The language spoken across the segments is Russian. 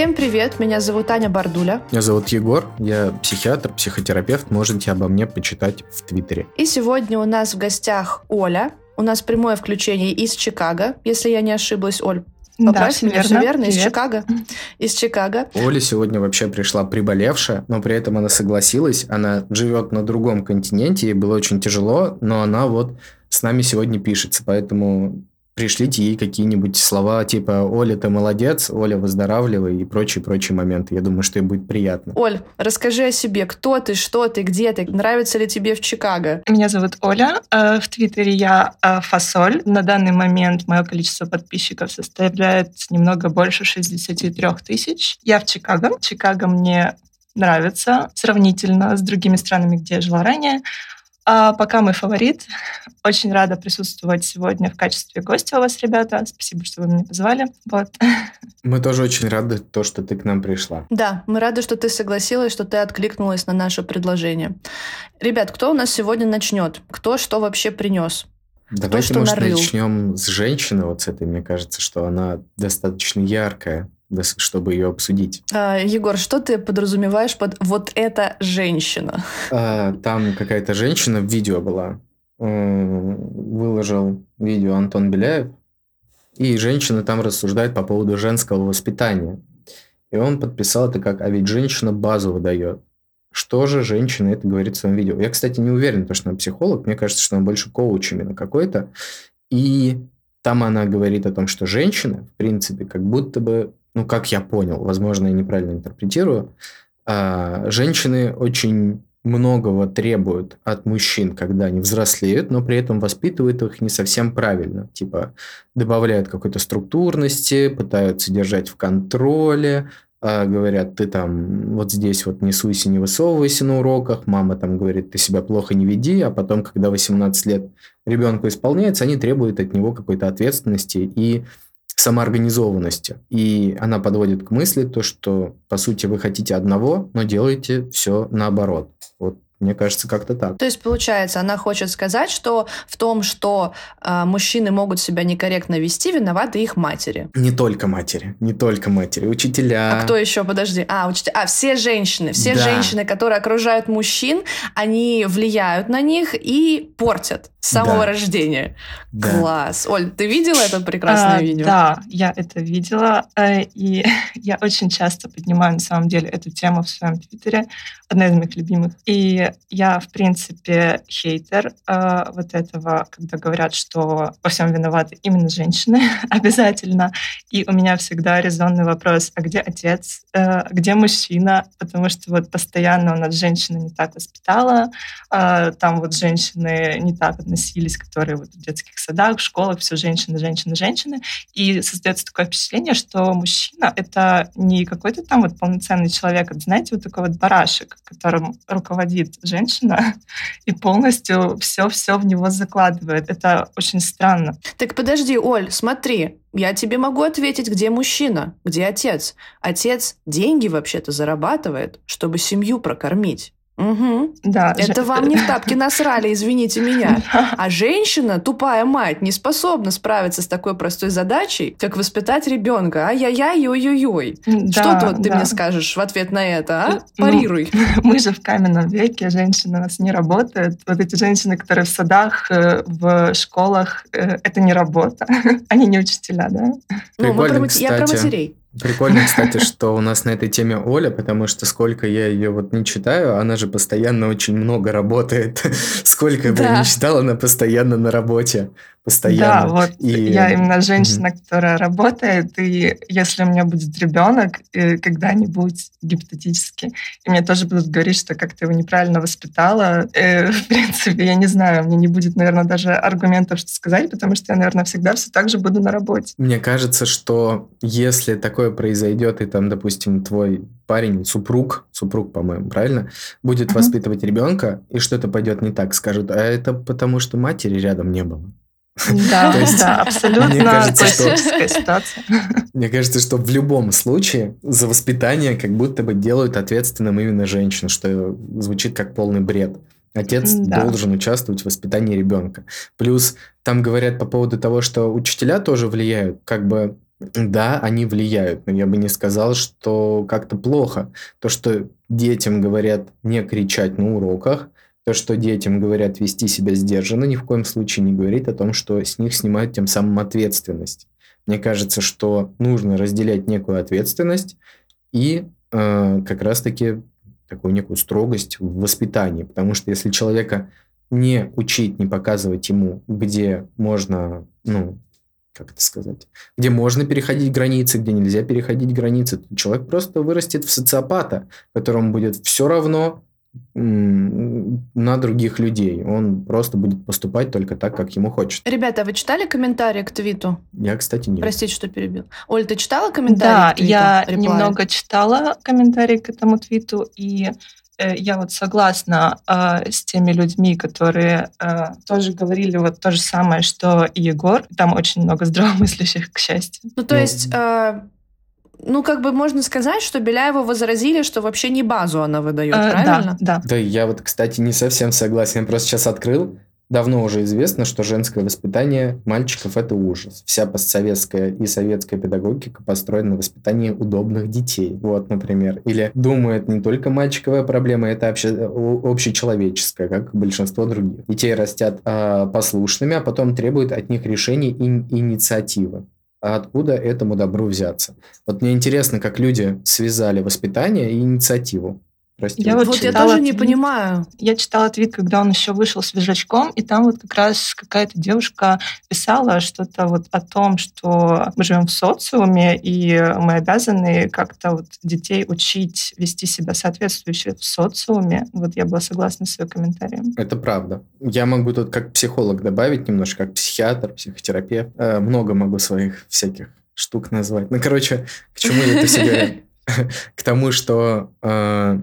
Всем привет, меня зовут Аня Бардуля. Меня зовут Егор, я психиатр, психотерапевт, можете обо мне почитать в Твиттере. И сегодня у нас в гостях Оля. У нас прямое включение из Чикаго, если я не ошиблась, Оль. Поправь да, меня, все верно, из Привет. Чикаго. Из Чикаго. Оля сегодня вообще пришла приболевшая, но при этом она согласилась. Она живет на другом континенте, ей было очень тяжело, но она вот с нами сегодня пишется, поэтому пришлите ей какие-нибудь слова типа «Оля, ты молодец», «Оля, выздоравливай» и прочие-прочие моменты. Я думаю, что ей будет приятно. Оль, расскажи о себе. Кто ты, что ты, где ты? Нравится ли тебе в Чикаго? Меня зовут Оля. Э, В Твиттере я э, Фасоль. На данный момент мое количество подписчиков составляет немного больше 63 тысяч. Я в Чикаго. Чикаго мне нравится сравнительно с другими странами, где я жила ранее. А пока мой фаворит. Очень рада присутствовать сегодня в качестве гостя у вас, ребята. Спасибо, что вы меня позвали. Вот. Мы тоже очень рады, то, что ты к нам пришла. Да, мы рады, что ты согласилась, что ты откликнулась на наше предложение. Ребят, кто у нас сегодня начнет? Кто что вообще принес? Давайте, что может, нарыл. начнем с женщины вот с этой. Мне кажется, что она достаточно яркая, чтобы ее обсудить. А, Егор, что ты подразумеваешь под вот эта женщина? А, Там какая-то женщина в видео была. М, Выложил видео Антон Беляев. И женщина там рассуждает по поводу женского воспитания. И он подписал это как «А ведь женщина базу выдает». Что же женщина это говорит в своем видео? Я, кстати, не уверен, потому что она психолог. Мне кажется, что она больше коуч именно какой-то. И там она говорит о том, что женщины, в принципе, как будто бы, ну, как я понял, возможно, я неправильно интерпретирую, а, женщины очень многого требуют от мужчин, когда они взрослеют, но при этом воспитывают их не совсем правильно. Типа добавляют какой-то структурности, пытаются держать в контроле, а, говорят, ты там вот здесь вот не суйся, не высовывайся на уроках, мама там говорит, ты себя плохо не веди, а потом, когда 18 лет ребенку исполняется, они требуют от него какой-то ответственности и самоорганизованности. И она подводит к мысли то, что, по сути, вы хотите одного, но делаете все наоборот. Вот мне кажется, как-то так. То есть, получается, она хочет сказать, что в том, что а, мужчины могут себя некорректно вести, виноваты их матери. Не только матери, не только матери, учителя. А кто еще? Подожди. А, учителя. А, все женщины. Все Да. женщины, которые окружают мужчин, они влияют на них и портят с самого Да. рождения. Да. Класс. Оль, ты видела это прекрасное А, видео? Да, я это видела, э, и я очень часто поднимаю на самом деле эту тему в своем твиттере, одна из моих любимых. И я, в принципе, хейтер э, вот этого, когда говорят, что во всем виноваты именно женщины обязательно. И у меня всегда резонный вопрос, а где отец, Э, где мужчина? Потому что вот постоянно у нас женщина не так воспитала, э, там вот женщины не так относились, которые вот в детских садах, в школах, все женщины, женщины, женщины. И создается такое впечатление, что мужчина — это не какой-то там вот полноценный человек, это, знаете, вот такой вот барашек, которым руководит женщина и полностью все-все в него закладывает. Это очень странно. Так подожди, Оль, смотри. Я тебе могу ответить, где мужчина, где отец. Отец деньги вообще-то зарабатывает, чтобы семью прокормить. Угу. Да, Это же- вам не в тапки насрали, извините меня. А женщина, тупая мать, не способна справиться с такой простой задачей, как воспитать ребенка. Ай-яй-яй, ой-ой-ой. Что Да, тут ты да. мне скажешь в ответ на это, а? Ну, Парируй. Мы же в каменном веке, женщины у нас не работают. Вот эти женщины, которые в садах, э, в школах, э, это не работа. Они не учителя, да? Ну, мы про мат- я про кстати. матерей. Прикольно, кстати, что у нас на этой теме Оля, потому что сколько я ее вот не читаю, она же постоянно очень много работает. Сколько бы я Да. не читал, она постоянно на работе. Да, Постоянно. вот И- я именно женщина, которая работает, и если у меня будет ребенок э, когда-нибудь гипотетически, и мне тоже будут говорить, что как ты его неправильно воспитала, э, в принципе, я не знаю, мне не будет, наверное, даже аргументов, что сказать, потому что я, наверное, всегда все так же буду на работе. Мне кажется, что если такое произойдет, и там, допустим, твой парень, супруг, супруг, по-моему, правильно, будет Мгм. воспитывать ребенка, и что-то пойдет не так, скажут, а это потому, что матери рядом не было. Да, да, абсолютно классическая ситуация. Мне кажется, что в любом случае за воспитание как будто бы делают ответственным именно женщину, что звучит как полный бред. Отец Да. должен участвовать в воспитании ребенка. Плюс там говорят по поводу того, что учителя тоже влияют. Как бы Да, они влияют, но я бы не сказал, что как-то плохо. То, что детям говорят не кричать на уроках, то, что детям говорят вести себя сдержанно, ни в коем случае не говорит о том, что с них снимают тем самым ответственность. Мне кажется, что нужно разделять некую ответственность и э, как раз-таки такую некую строгость в воспитании. Потому что если человека не учить, не показывать ему, где можно, ну, как это сказать, где можно переходить границы, где нельзя переходить границы, то человек просто вырастет в социопата, которому будет все равно, на других людей. Он просто будет поступать только так, как ему хочется. Ребята, а вы читали комментарии к твиту? Я, кстати, нет. Простите, что перебил. Оль, ты читала комментарии Да, к твиту? я Реплай? немного читала комментарии к этому твиту, и я вот согласна э, с теми людьми, которые э, тоже говорили вот то же самое, что и Егор. Там очень много здравомыслящих, к счастью. Ну, то есть... Э ну, как бы можно сказать, что Беляеву возразили, что вообще не базу она выдает, э, правильно? Да, да. Да, я вот, кстати, не совсем согласен. Я просто сейчас открыл. Давно уже известно, что женское воспитание мальчиков – это ужас. Вся постсоветская и советская педагогика построена на воспитании удобных детей. Вот, например. Или думает не только мальчиковая проблема, это обще, общечеловеческая, как большинство других. Детей растят э, послушными, а потом требуют от них решений и инициативы а откуда этому добру взяться. Вот мне интересно, как люди связали воспитание и инициативу. Простите. Я вот, вот я тоже твит, не понимаю. Я читала твит, когда он еще вышел свежачком, и там вот как раз какая-то девушка писала что-то вот о том, что мы живем в социуме, и мы обязаны как-то вот детей учить вести себя соответствующе в социуме. Вот я была согласна с ее комментарием. Это правда. Я могу тут как психолог добавить немножко, как психиатр, психотерапевт. Э, много могу своих всяких штук назвать. Ну, короче, к чему я это все говорю? К тому, что э,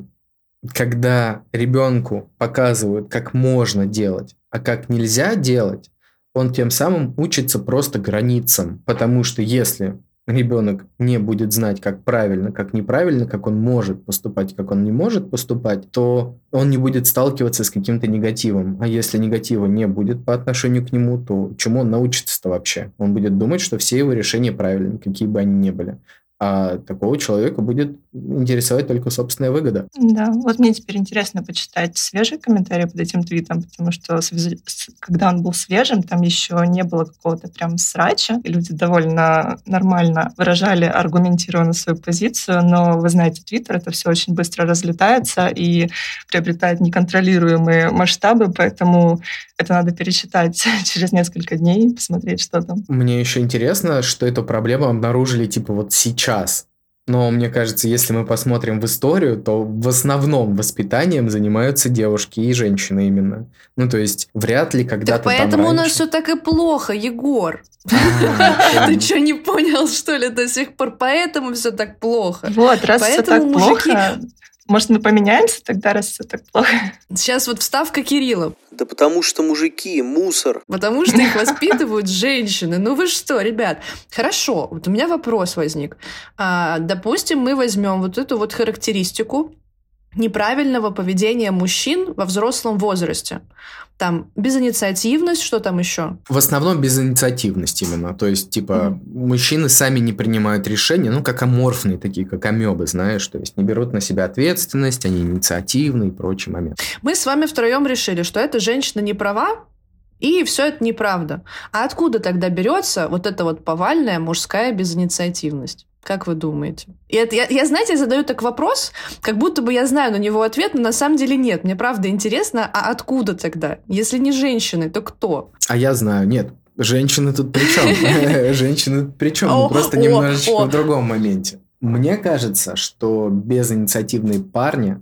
когда ребенку показывают, как можно делать, а как нельзя делать, он тем самым учится просто границам. Потому что если ребенок не будет знать, как правильно, как неправильно, как он может поступать, как он не может поступать, то он не будет сталкиваться с каким-то негативом. А если негатива не будет по отношению к нему, то чему он научится-то вообще? Он будет думать, что все его решения правильные, какие бы они ни были а такого человека будет интересовать только собственная выгода. Да, вот мне теперь интересно почитать свежие комментарии под этим твитом, потому что когда он был свежим, там еще не было какого-то прям срача, и люди довольно нормально выражали аргументированно свою позицию, но вы знаете, твиттер это все очень быстро разлетается и приобретает неконтролируемые масштабы, поэтому это надо пересчитать через несколько дней, посмотреть, что там. Мне еще интересно, что эту проблему обнаружили типа вот сейчас сейчас. Но мне кажется, если мы посмотрим в историю, то в основном воспитанием занимаются девушки и женщины именно. Ну, то есть, вряд ли когда-то так поэтому у нас все так и плохо, Егор. А, Ты что, не понял, что ли, до сих пор? Поэтому все так плохо. Вот, раз все так плохо, может, мы поменяемся тогда, раз все так плохо? Сейчас вот вставка Кирилла. Да потому что мужики, мусор. Потому что их воспитывают женщины. Ну вы что, ребят? Хорошо, вот у меня вопрос возник. А, допустим, мы возьмем вот эту вот характеристику неправильного поведения мужчин во взрослом возрасте. Там безинициативность, что там еще? В основном безинициативность именно. То есть, типа, mm-hmm. мужчины сами не принимают решения, ну, как аморфные такие, как амебы, знаешь, то есть не берут на себя ответственность, они инициативны и прочий момент. Мы с вами втроем решили, что эта женщина не права, и все это неправда. А откуда тогда берется вот эта вот повальная мужская безинициативность? Как вы думаете? И это, я, я, знаете, я задаю так вопрос, как будто бы я знаю на него ответ, но на самом деле нет. Мне правда интересно, а откуда тогда? Если не женщины, то кто? А я знаю, нет. Женщины тут при чем? Женщины при чем? Мы просто немножечко в другом моменте. Мне кажется, что безинициативные парни,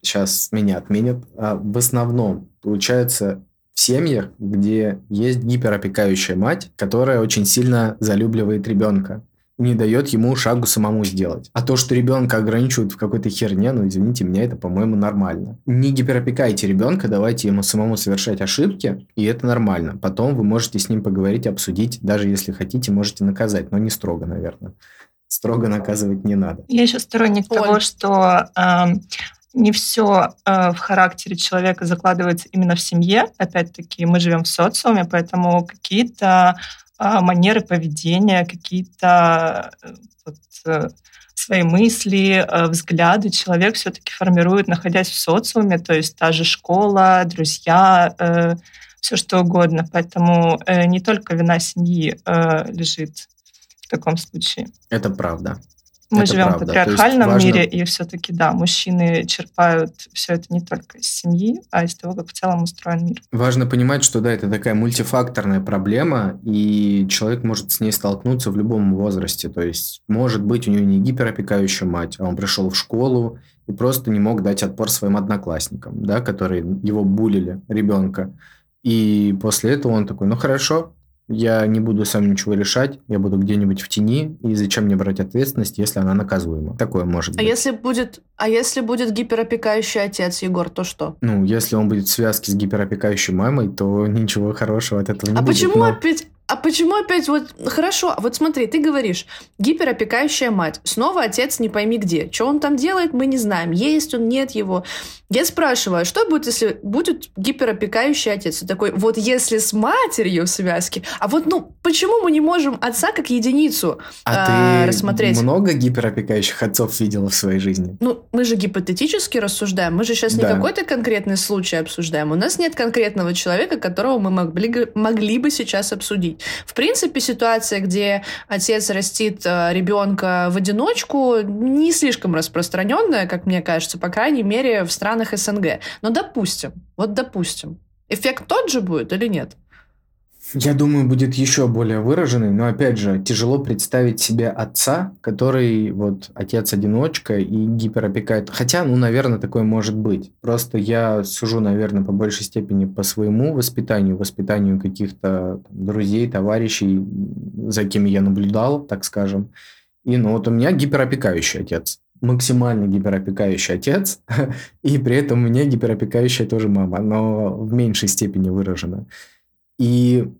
сейчас меня отменят, а в основном получаются в семьях, где есть гиперопекающая мать, которая очень сильно залюбливает ребенка не дает ему шагу самому сделать. А то, что ребенка ограничивают в какой-то херне, ну, извините меня, это, по-моему, нормально. Не гиперопекайте ребенка, давайте ему самому совершать ошибки, и это нормально. Потом вы можете с ним поговорить, обсудить, даже если хотите, можете наказать, но не строго, наверное. Строго наказывать не надо. Я еще сторонник Оль. того, что э, не все э, в характере человека закладывается именно в семье. Опять-таки, мы живем в социуме, поэтому какие-то манеры поведения, какие-то э, вот, э, свои мысли, э, взгляды человек все-таки формирует, находясь в социуме, то есть та же школа, друзья, все что угодно. Поэтому не только вина семьи лежит в таком случае. Это правда. Мы это живем правда. в патриархальном важно... мире, и все-таки, да, мужчины черпают все это не только из семьи, а из того, как в целом устроен мир. Важно понимать, что, да, это такая мультифакторная проблема, и человек может с ней столкнуться в любом возрасте. То есть, может быть, у него не гиперопекающая мать, а он пришел в школу и просто не мог дать отпор своим одноклассникам, да, которые его булили, ребенка. И после этого он такой, ну хорошо, я не буду сам ничего решать, я буду где-нибудь в тени, и зачем мне брать ответственность, если она наказуема? Такое может а быть. А если будет, а если будет гиперопекающий отец, Егор, то что? Ну, если он будет в связке с гиперопекающей мамой, то ничего хорошего от этого не а будет. А почему но... опять а почему опять вот хорошо? Вот смотри, ты говоришь гиперопекающая мать, снова отец не пойми где, что он там делает, мы не знаем, есть он, нет его. Я спрашиваю, что будет, если будет гиперопекающий отец? И такой, вот если с матерью в связке, а вот ну почему мы не можем отца как единицу а э, рассмотреть? ты много гиперопекающих отцов видела в своей жизни? Ну мы же гипотетически рассуждаем, мы же сейчас да. не какой-то конкретный случай обсуждаем, у нас нет конкретного человека, которого мы могли могли бы сейчас обсудить. В принципе, ситуация, где отец растит э, ребенка в одиночку, не слишком распространенная, как мне кажется, по крайней мере, в странах СНГ. Но допустим, вот допустим, эффект тот же будет или нет? Я думаю, будет еще более выраженный, но опять же, тяжело представить себе отца, который вот отец-одиночка и гиперопекает. Хотя, ну, наверное, такое может быть. Просто я сужу, наверное, по большей степени по своему воспитанию, воспитанию каких-то друзей, товарищей, за кем я наблюдал, так скажем. И ну вот у меня гиперопекающий отец максимально гиперопекающий отец, и при этом у меня гиперопекающая тоже мама, но в меньшей степени выражена. И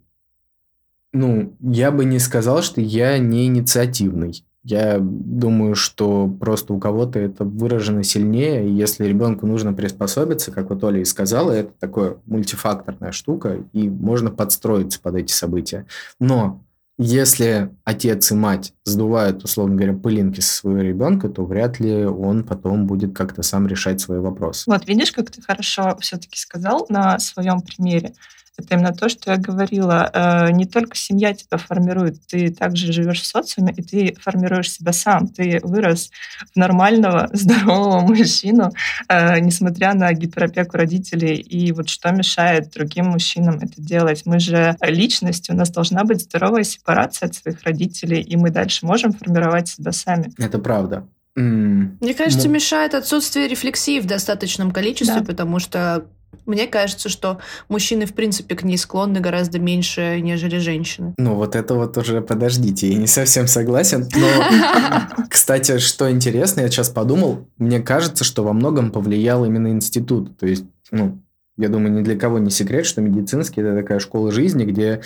ну, я бы не сказал, что я не инициативный. Я думаю, что просто у кого-то это выражено сильнее, и если ребенку нужно приспособиться, как вот Оля и сказала, это такая мультифакторная штука, и можно подстроиться под эти события. Но если отец и мать сдувают, условно говоря, пылинки со своего ребенка, то вряд ли он потом будет как-то сам решать свои вопросы. Вот видишь, как ты хорошо все-таки сказал на своем примере это именно то, что я говорила. Э, не только семья тебя формирует, ты также живешь в социуме, и ты формируешь себя сам. Ты вырос в нормального, здорового мужчину, э, несмотря на гиперопеку родителей. И вот что мешает другим мужчинам это делать? Мы же личность, у нас должна быть здоровая сепарация от своих родителей, и мы дальше можем формировать себя сами. Это правда. Мне кажется, ну... мешает отсутствие рефлексии в достаточном количестве, да. потому что мне кажется, что мужчины, в принципе, к ней склонны гораздо меньше, нежели женщины. Ну, вот это вот уже подождите, я не совсем согласен. Но, кстати, что интересно, я сейчас подумал, мне кажется, что во многом повлиял именно институт. То есть, ну, я думаю, ни для кого не секрет, что медицинский – это такая школа жизни, где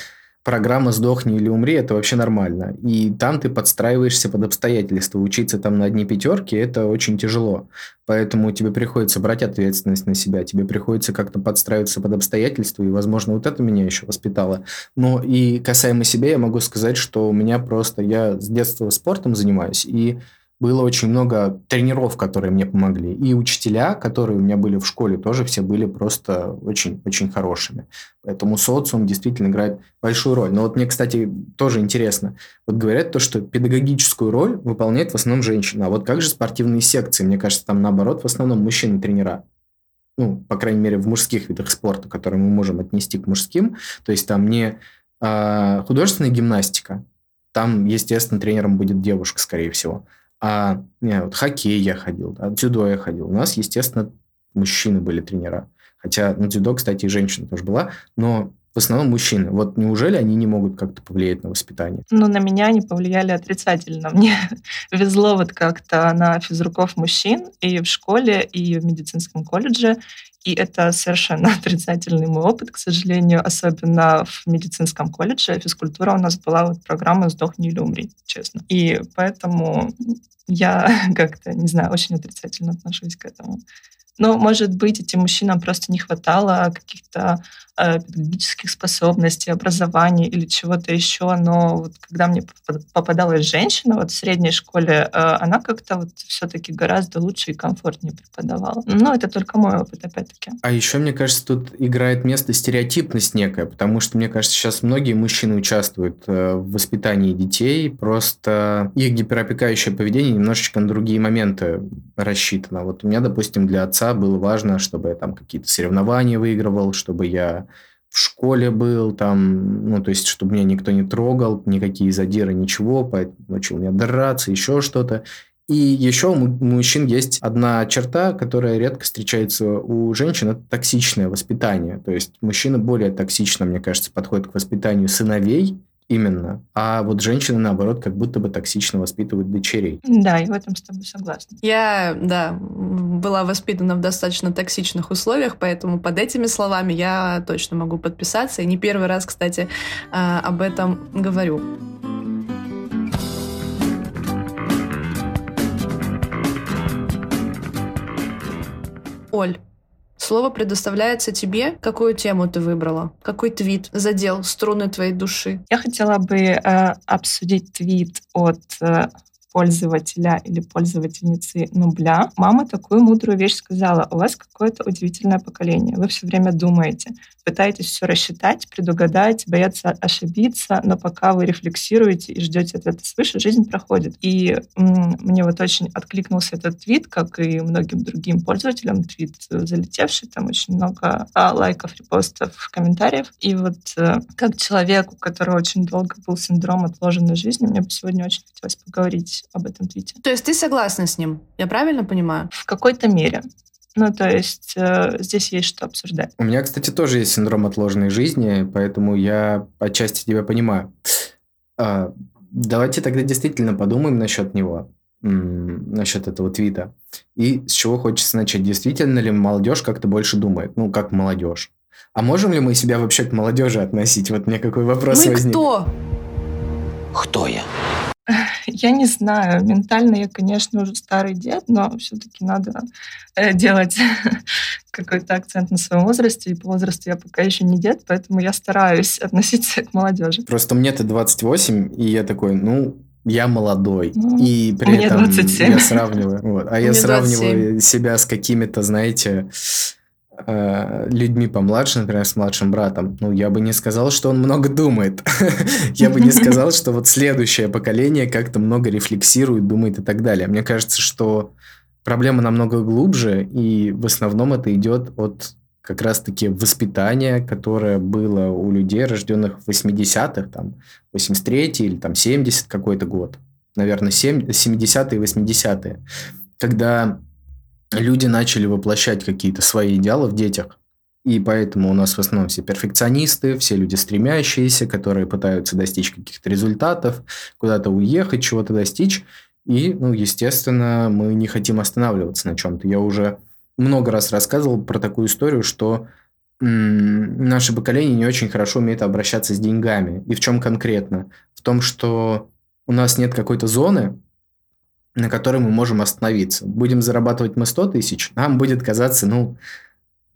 программа «Сдохни или умри» – это вообще нормально. И там ты подстраиваешься под обстоятельства. Учиться там на одни пятерки – это очень тяжело. Поэтому тебе приходится брать ответственность на себя, тебе приходится как-то подстраиваться под обстоятельства, и, возможно, вот это меня еще воспитало. Но и касаемо себя, я могу сказать, что у меня просто... Я с детства спортом занимаюсь, и было очень много тренеров, которые мне помогли. И учителя, которые у меня были в школе, тоже все были просто очень-очень хорошими. Поэтому социум действительно играет большую роль. Но вот мне, кстати, тоже интересно. Вот говорят то, что педагогическую роль выполняет в основном женщина. А вот как же спортивные секции? Мне кажется, там наоборот в основном мужчины-тренера. Ну, по крайней мере, в мужских видах спорта, которые мы можем отнести к мужским. То есть там не а, художественная гимнастика. Там, естественно, тренером будет девушка, скорее всего. А не, вот хоккей я ходил, да, дзюдо я ходил. У нас, естественно, мужчины были тренера. Хотя на дзюдо, кстати, и женщина тоже была. Но в основном мужчины. Вот неужели они не могут как-то повлиять на воспитание? Ну, на меня они повлияли отрицательно. Мне везло вот как-то на физруков мужчин и в школе, и в медицинском колледже. И это совершенно отрицательный мой опыт, к сожалению, особенно в медицинском колледже. Физкультура у нас была вот программа «Сдохни или умри», честно. И поэтому я как-то, не знаю, очень отрицательно отношусь к этому. Но, может быть, этим мужчинам просто не хватало каких-то педагогических способностей, образования или чего-то еще, но вот когда мне попадалась женщина вот в средней школе, э, она как-то вот все-таки гораздо лучше и комфортнее преподавала. Но это только мой опыт, опять-таки. А еще, мне кажется, тут играет место стереотипность некая, потому что, мне кажется, сейчас многие мужчины участвуют э, в воспитании детей, просто их гиперопекающее поведение немножечко на другие моменты рассчитано. Вот у меня, допустим, для отца было важно, чтобы я там какие-то соревнования выигрывал, чтобы я в школе был, там, ну, то есть, чтобы меня никто не трогал, никакие задиры, ничего, поэтому учил меня драться, еще что-то. И еще у мужчин есть одна черта, которая редко встречается у женщин, это токсичное воспитание. То есть мужчина более токсично, мне кажется, подходит к воспитанию сыновей, Именно. А вот женщины, наоборот, как будто бы токсично воспитывают дочерей. Да, и в этом с тобой согласна. Я, да, была воспитана в достаточно токсичных условиях, поэтому под этими словами я точно могу подписаться. И не первый раз, кстати, а, об этом говорю. Оль, Слово предоставляется тебе. Какую тему ты выбрала? Какой твит задел струны твоей души? Я хотела бы э, обсудить твит от э, пользователя или пользовательницы Нубля, мама такую мудрую вещь сказала. У вас какое-то удивительное поколение. Вы все время думаете, пытаетесь все рассчитать, предугадать, бояться ошибиться, но пока вы рефлексируете и ждете ответа свыше, жизнь проходит. И мне вот очень откликнулся этот твит, как и многим другим пользователям. Твит залетевший, там очень много а, лайков, репостов, комментариев. И вот э, как человек, у которого очень долго был синдром отложенной жизни, мне бы сегодня очень хотелось поговорить об этом твите. То есть ты согласна с ним? Я правильно понимаю? В какой-то мере. Ну, то есть э, здесь есть что обсуждать. У меня, кстати, тоже есть синдром отложенной жизни, поэтому я отчасти тебя понимаю. А, давайте тогда действительно подумаем насчет него, насчет этого твита. И с чего хочется начать? Действительно ли молодежь как-то больше думает? Ну, как молодежь. А можем ли мы себя вообще к молодежи относить? Вот мне какой вопрос мы возник. кто? Кто я? Я не знаю. Ментально я, конечно, уже старый дед, но все-таки надо э, делать какой-то акцент на своем возрасте. И по возрасту я пока еще не дед, поэтому я стараюсь относиться к молодежи. Просто мне-то 28, и я такой, ну, я молодой. Ну, и при этом 27. я сравниваю. Вот, а я сравниваю себя с какими-то, знаете, Э, людьми помладше, например, с младшим братом, ну, я бы не сказал, что он много думает. я бы не сказал, что вот следующее поколение как-то много рефлексирует, думает и так далее. Мне кажется, что проблема намного глубже, и в основном это идет от как раз-таки воспитания, которое было у людей, рожденных в 80-х, там, 83 или там 70 какой-то год. Наверное, 70-е и 80-е. Когда люди начали воплощать какие-то свои идеалы в детях. И поэтому у нас в основном все перфекционисты, все люди стремящиеся, которые пытаются достичь каких-то результатов, куда-то уехать, чего-то достичь. И, ну, естественно, мы не хотим останавливаться на чем-то. Я уже много раз рассказывал про такую историю, что м- наше поколение не очень хорошо умеет обращаться с деньгами. И в чем конкретно? В том, что у нас нет какой-то зоны, на которой мы можем остановиться. Будем зарабатывать мы 100 тысяч, нам будет казаться, ну,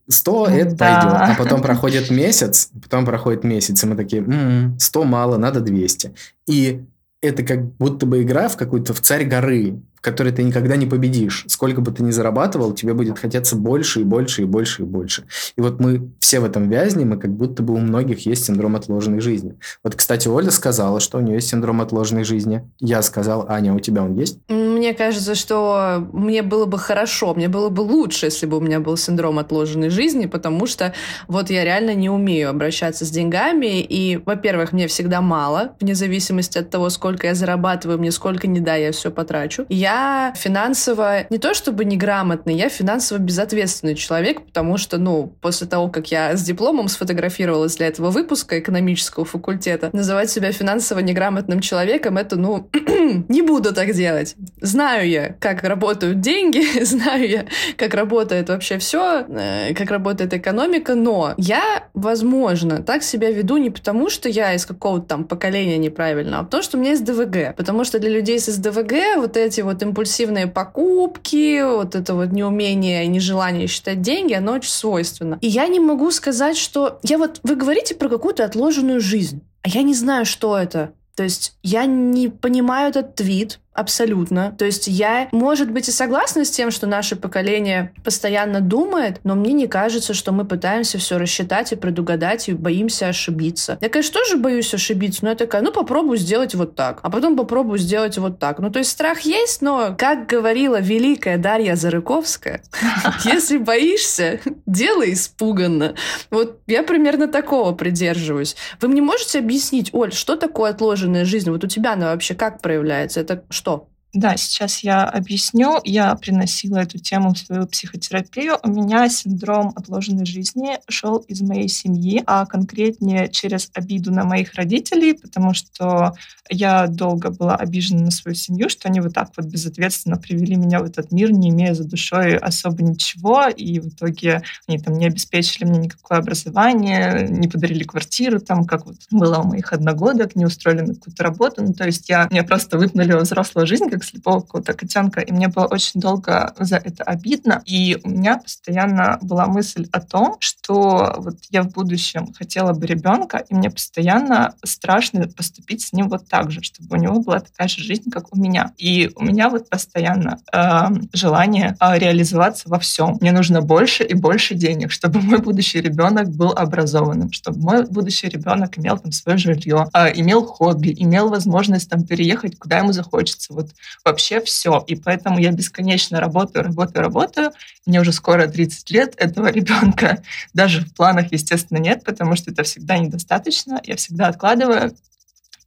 100 ну, это да. пойдет. А потом проходит месяц, потом проходит месяц, и мы такие, м-м, 100 мало, надо 200. И это как будто бы игра в какую-то в царь горы в которой ты никогда не победишь. Сколько бы ты ни зарабатывал, тебе будет хотеться больше и больше и больше и больше. И вот мы все в этом вязнем, и как будто бы у многих есть синдром отложенной жизни. Вот, кстати, Оля сказала, что у нее есть синдром отложенной жизни. Я сказал, Аня, у тебя он есть? Мне кажется, что мне было бы хорошо, мне было бы лучше, если бы у меня был синдром отложенной жизни, потому что вот я реально не умею обращаться с деньгами, и, во-первых, мне всегда мало, вне зависимости от того, сколько я зарабатываю, мне сколько не дай, я все потрачу. Я финансово не то чтобы неграмотный, я финансово безответственный человек, потому что, ну, после того, как я с дипломом сфотографировалась для этого выпуска экономического факультета, называть себя финансово неграмотным человеком, это, ну, не буду так делать. Знаю я, как работают деньги, знаю я, как работает вообще все, э, как работает экономика, но я, возможно, так себя веду не потому, что я из какого-то там поколения неправильно, а потому, что у меня есть ДВГ. Потому что для людей с СДВГ вот эти вот импульсивные покупки, вот это вот неумение и нежелание считать деньги, оно очень свойственно. И я не могу сказать, что... Я вот... Вы говорите про какую-то отложенную жизнь, а я не знаю, что это. То есть я не понимаю этот твит, Абсолютно. То есть я, может быть, и согласна с тем, что наше поколение постоянно думает, но мне не кажется, что мы пытаемся все рассчитать и предугадать и боимся ошибиться. Я, конечно, тоже боюсь ошибиться, но я такая, ну попробую сделать вот так, а потом попробую сделать вот так. Ну то есть страх есть, но, как говорила великая Дарья Зарыковская, если боишься, делай испуганно. Вот я примерно такого придерживаюсь. Вы мне можете объяснить, Оль, что такое отложенная жизнь? Вот у тебя она вообще как проявляется? Это что? Да, сейчас я объясню. Я приносила эту тему в свою психотерапию. У меня синдром отложенной жизни шел из моей семьи, а конкретнее через обиду на моих родителей, потому что я долго была обижена на свою семью, что они вот так вот безответственно привели меня в этот мир, не имея за душой особо ничего, и в итоге они там не обеспечили мне никакое образование, не подарили квартиру, там, как вот было у моих одногодок, не устроили на какую-то работу. Ну, то есть я, меня просто выпнули во взрослую жизнь, как слепого какого-то котенка, и мне было очень долго за это обидно. И у меня постоянно была мысль о том, что вот я в будущем хотела бы ребенка, и мне постоянно страшно поступить с ним вот так так же, чтобы у него была такая же жизнь, как у меня. И у меня вот постоянно э, желание э, реализоваться во всем. Мне нужно больше и больше денег, чтобы мой будущий ребенок был образованным, чтобы мой будущий ребенок имел там свое жилье, э, имел хобби, имел возможность там переехать, куда ему захочется. Вот вообще все. И поэтому я бесконечно работаю, работаю, работаю. Мне уже скоро 30 лет этого ребенка. Даже в планах, естественно, нет, потому что это всегда недостаточно. Я всегда откладываю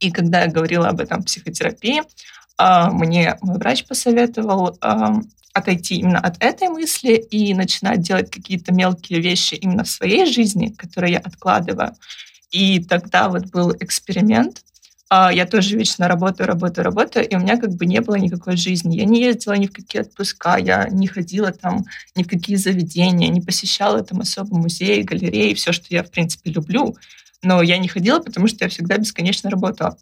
и когда я говорила об этом психотерапии, а, мне мой врач посоветовал отойти именно от этой мысли и начинать делать какие-то мелкие вещи именно в своей жизни, которые я откладываю. И тогда вот был эксперимент. А, я тоже вечно работаю, работаю, работаю, и у меня как бы не было никакой жизни. Я не ездила ни в какие отпуска, я не ходила там ни в какие заведения, не посещала там особо музеи, галереи, все, что я, в принципе, люблю но я не ходила, потому что я всегда бесконечно работала.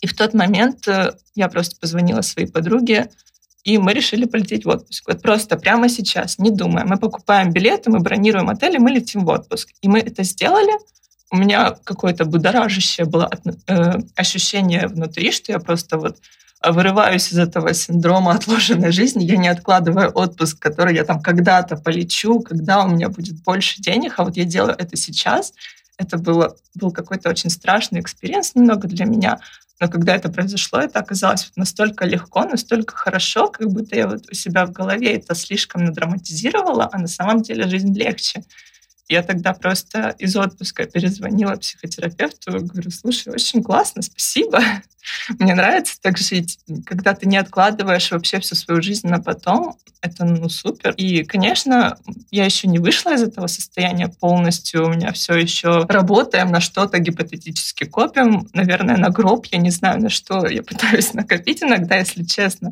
И в тот момент э, я просто позвонила своей подруге, и мы решили полететь в отпуск. Вот просто прямо сейчас, не думая. Мы покупаем билеты, мы бронируем отель, и мы летим в отпуск. И мы это сделали. У меня какое-то будоражащее было э, ощущение внутри, что я просто вот вырываюсь из этого синдрома отложенной жизни, я не откладываю отпуск, который я там когда-то полечу, когда у меня будет больше денег, а вот я делаю это сейчас — это было, был какой-то очень страшный experience немного для меня. Но когда это произошло, это оказалось настолько легко, настолько хорошо, как будто я вот у себя в голове это слишком надраматизировала, а на самом деле жизнь легче. Я тогда просто из отпуска перезвонила психотерапевту, говорю, слушай, очень классно, спасибо. Мне нравится так жить, когда ты не откладываешь вообще всю свою жизнь на потом. Это, ну, супер. И, конечно, я еще не вышла из этого состояния полностью. У меня все еще работаем на что-то, гипотетически копим. Наверное, на гроб, я не знаю, на что я пытаюсь накопить иногда, если честно.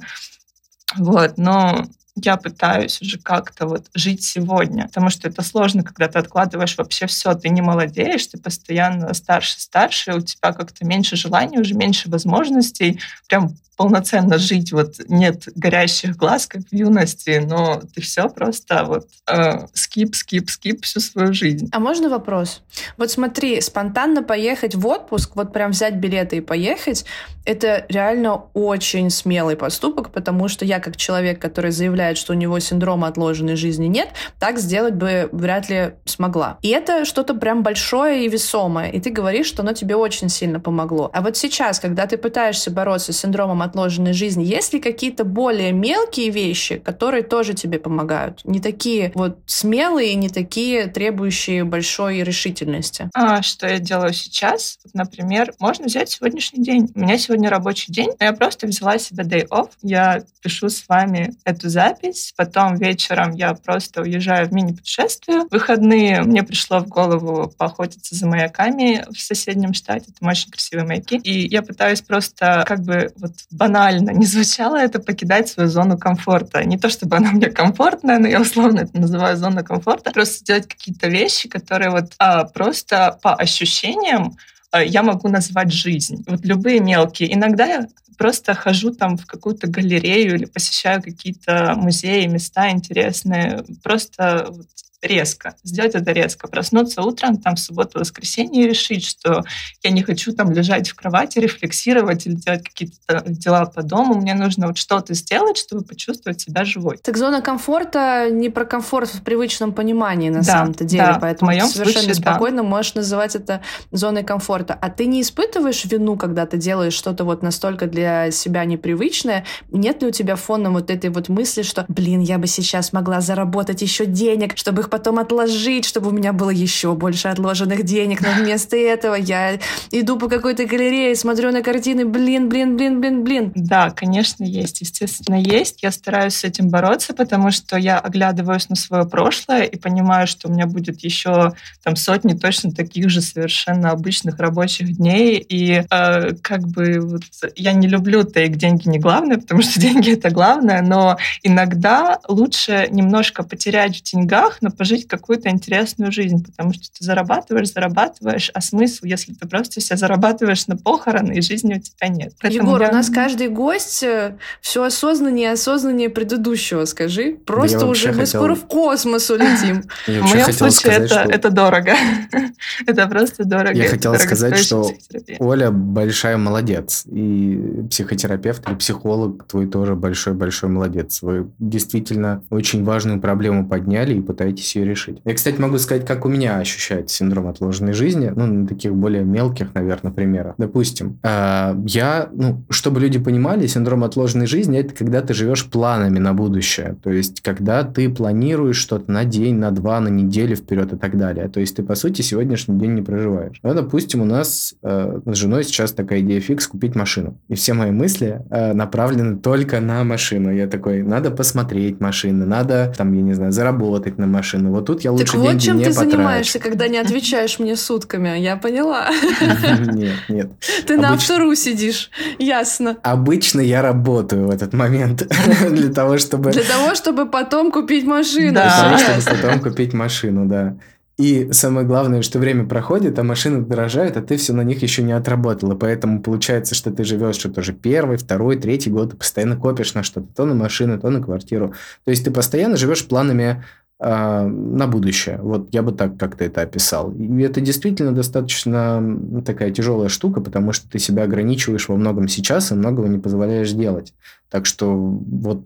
Вот, но я пытаюсь уже как-то вот жить сегодня, потому что это сложно, когда ты откладываешь вообще все, ты не молодеешь, ты постоянно старше, старше, у тебя как-то меньше желаний, уже меньше возможностей, прям полноценно жить, вот нет горящих глаз, как в юности, но ты все просто вот э, скип, скип, скип всю свою жизнь. А можно вопрос? Вот смотри, спонтанно поехать в отпуск, вот прям взять билеты и поехать, это реально очень смелый поступок, потому что я как человек, который заявляет, что у него синдрома отложенной жизни нет, так сделать бы вряд ли смогла. И это что-то прям большое и весомое, и ты говоришь, что оно тебе очень сильно помогло. А вот сейчас, когда ты пытаешься бороться с синдромом отложенной жизни. Есть ли какие-то более мелкие вещи, которые тоже тебе помогают? Не такие вот смелые, не такие требующие большой решительности. А что я делаю сейчас? Например, можно взять сегодняшний день. У меня сегодня рабочий день, но я просто взяла себе day off. Я пишу с вами эту запись запись, потом вечером я просто уезжаю в мини-путешествие. В выходные мне пришло в голову поохотиться за маяками в соседнем штате. Там очень красивые маяки. И я пытаюсь просто как бы вот банально не звучало это покидать свою зону комфорта. Не то чтобы она мне комфортная, но я условно это называю зона комфорта. Просто делать какие-то вещи, которые вот а, просто по ощущениям я могу назвать жизнь. Вот любые мелкие. Иногда я просто хожу там в какую-то галерею или посещаю какие-то музеи, места интересные. Просто вот резко, сделать это резко, проснуться утром, там, в субботу, воскресенье и решить, что я не хочу там лежать в кровати, рефлексировать или делать какие-то дела по дому, мне нужно вот что-то сделать, чтобы почувствовать себя живой. Так зона комфорта не про комфорт в привычном понимании на да, самом-то деле, да, поэтому ты совершенно случае, спокойно да. можешь называть это зоной комфорта. А ты не испытываешь вину, когда ты делаешь что-то вот настолько для себя непривычное? Нет ли у тебя фоном вот этой вот мысли, что, блин, я бы сейчас могла заработать еще денег, чтобы их потом отложить, чтобы у меня было еще больше отложенных денег. Но вместо этого я иду по какой-то галерее, смотрю на картины, блин, блин, блин, блин, блин. Да, конечно, есть. Естественно, есть. Я стараюсь с этим бороться, потому что я оглядываюсь на свое прошлое и понимаю, что у меня будет еще там сотни точно таких же совершенно обычных рабочих дней. И э, как бы вот я не люблю тейк «деньги не главное», потому что деньги — это главное, но иногда лучше немножко потерять в деньгах, но прожить какую-то интересную жизнь, потому что ты зарабатываешь, зарабатываешь, а смысл, если ты просто себя зарабатываешь на похороны, и жизни у тебя нет. Поэтому Егор, я... у нас каждый гость э, все осознаннее и осознаннее предыдущего, скажи. Просто уже мы скоро в космос улетим. В моем случае это дорого. Это просто дорого. Я хотел сказать, что Оля большая молодец. И психотерапевт или психолог твой тоже большой-большой молодец. Вы действительно очень важную проблему подняли и пытаетесь ее решить. Я, кстати, могу сказать, как у меня ощущается синдром отложенной жизни, ну, на таких более мелких, наверное, примерах. Допустим, э, я, ну, чтобы люди понимали, синдром отложенной жизни – это когда ты живешь планами на будущее. То есть, когда ты планируешь что-то на день, на два, на неделю вперед и так далее. То есть, ты, по сути, сегодняшний день не проживаешь. Ну, допустим, у нас э, с женой сейчас такая идея фикс купить машину. И все мои мысли э, направлены только на машину. Я такой, надо посмотреть машины, надо, там, я не знаю, заработать на машину машину. Вот тут я лучше так вот деньги чем не ты потрачу. занимаешься, когда не отвечаешь мне сутками. Я поняла. Нет, нет. Ты на автору сидишь. Ясно. Обычно я работаю в этот момент для того, чтобы... Для того, чтобы потом купить машину. Для того, чтобы потом купить машину, да. И самое главное, что время проходит, а машины дорожают, а ты все на них еще не отработала. Поэтому получается, что ты живешь что-то уже первый, второй, третий год, ты постоянно копишь на что-то. То на машину, то на квартиру. То есть ты постоянно живешь планами на будущее. Вот я бы так как-то это описал. И это действительно достаточно такая тяжелая штука, потому что ты себя ограничиваешь во многом сейчас и многого не позволяешь делать. Так что вот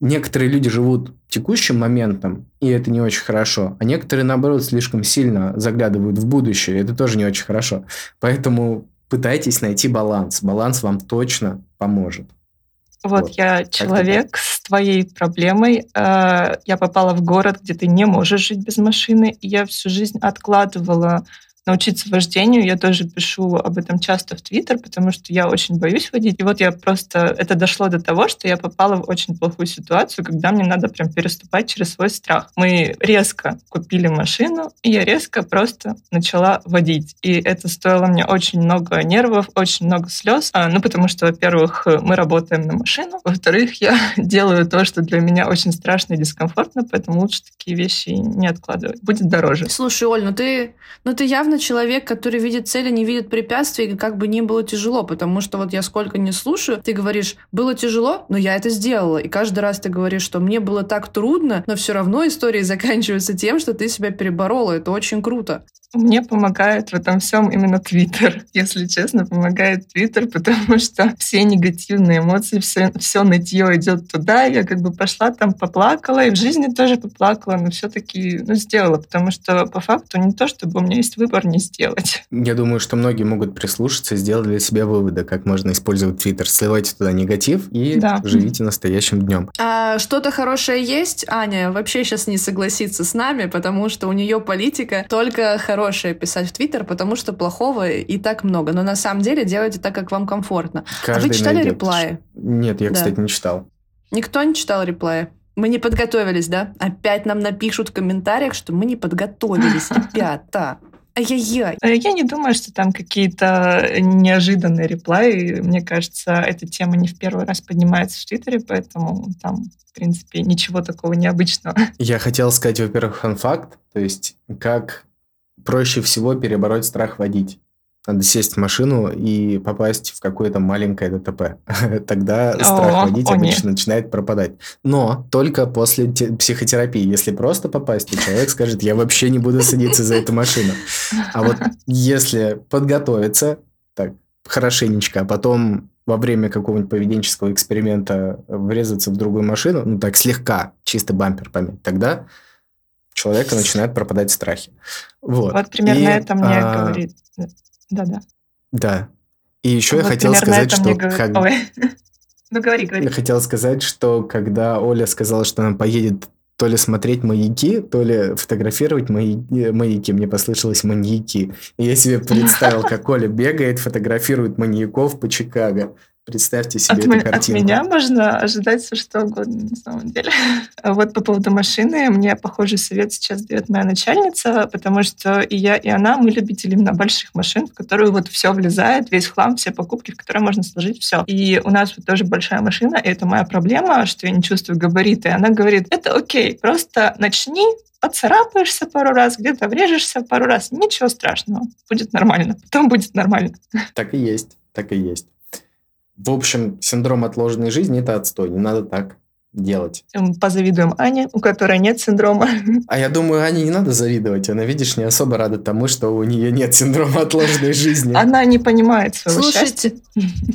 некоторые люди живут текущим моментом, и это не очень хорошо, а некоторые, наоборот, слишком сильно заглядывают в будущее, и это тоже не очень хорошо. Поэтому пытайтесь найти баланс. Баланс вам точно поможет. Вот, вот я человек с твоей проблемой. Э, я попала в город, где ты не можешь жить без машины. И я всю жизнь откладывала научиться вождению. Я тоже пишу об этом часто в Твиттер, потому что я очень боюсь водить. И вот я просто... Это дошло до того, что я попала в очень плохую ситуацию, когда мне надо прям переступать через свой страх. Мы резко купили машину, и я резко просто начала водить. И это стоило мне очень много нервов, очень много слез. А, ну, потому что, во-первых, мы работаем на машину. Во-вторых, я делаю то, что для меня очень страшно и дискомфортно, поэтому лучше такие вещи не откладывать. Будет дороже. Слушай, Оль, ну ты, ну ты явно человек, который видит цели, не видит препятствий, как бы ни было тяжело, потому что вот я сколько не слушаю, ты говоришь, было тяжело, но я это сделала. И каждый раз ты говоришь, что мне было так трудно, но все равно истории заканчиваются тем, что ты себя переборола. Это очень круто. Мне помогает в этом всем именно Твиттер. Если честно, помогает Твиттер, потому что все негативные эмоции, все, все нытье идет туда. Я как бы пошла там, поплакала, и в жизни тоже поплакала, но все-таки ну, сделала, потому что по факту не то, чтобы у меня есть выбор не сделать. Я думаю, что многие могут прислушаться и сделать для себя выводы, как можно использовать Твиттер. Сливайте туда негатив и да. живите настоящим днем. А что-то хорошее есть? Аня вообще сейчас не согласится с нами, потому что у нее политика только хорошая хорошее писать в Твиттер, потому что плохого и так много. Но на самом деле делайте так, как вам комфортно. Каждый а вы читали найдет. реплаи? Нет, я, да. кстати, не читал. Никто не читал реплаи? Мы не подготовились, да? Опять нам напишут в комментариях, что мы не подготовились, ребята. Ай-яй-яй. Э, я не думаю, что там какие-то неожиданные реплаи. Мне кажется, эта тема не в первый раз поднимается в Твиттере, поэтому там, в принципе, ничего такого необычного. Я хотел сказать, во-первых, фан-факт, то есть как проще всего перебороть страх водить. Надо сесть в машину и попасть в какое-то маленькое ДТП. Тогда страх водить о, обычно нет. начинает пропадать. Но только после те- психотерапии. Если просто попасть, то человек скажет, я вообще не буду садиться за эту машину. А вот если подготовиться, так, хорошенечко, а потом во время какого-нибудь поведенческого эксперимента врезаться в другую машину, ну так слегка, чисто бампер помять, тогда человека начинают пропадать страхи. Вот. Вот примерно И, это мне а, говорит. Да-да. Да. И еще я Вот хотел примерно сказать, что как- Ой. Ну, говори, я говори. хотел сказать, что когда Оля сказала, что она поедет то ли смотреть маяки, то ли фотографировать маяки, маяки. мне послышалось маньяки. И я себе представил, как Оля бегает, фотографирует маньяков по Чикаго. Представьте себе От, эту ме- от картинку. меня можно ожидать все что угодно, на самом деле. А вот по поводу машины, мне похожий совет сейчас дает моя начальница, потому что и я, и она, мы любители именно больших машин, в которую вот все влезает, весь хлам, все покупки, в которые можно сложить все. И у нас вот тоже большая машина, и это моя проблема, что я не чувствую габариты. Она говорит, это окей, просто начни, поцарапаешься пару раз, где-то врежешься пару раз, ничего страшного, будет нормально, потом будет нормально. Так и есть, так и есть. В общем, синдром отложенной жизни – это отстой, не надо так делать. Позавидуем Ане, у которой нет синдрома. А я думаю, Ане не надо завидовать. Она, видишь, не особо рада тому, что у нее нет синдрома отложенной жизни. Она не понимает своего Слушайте, счастья.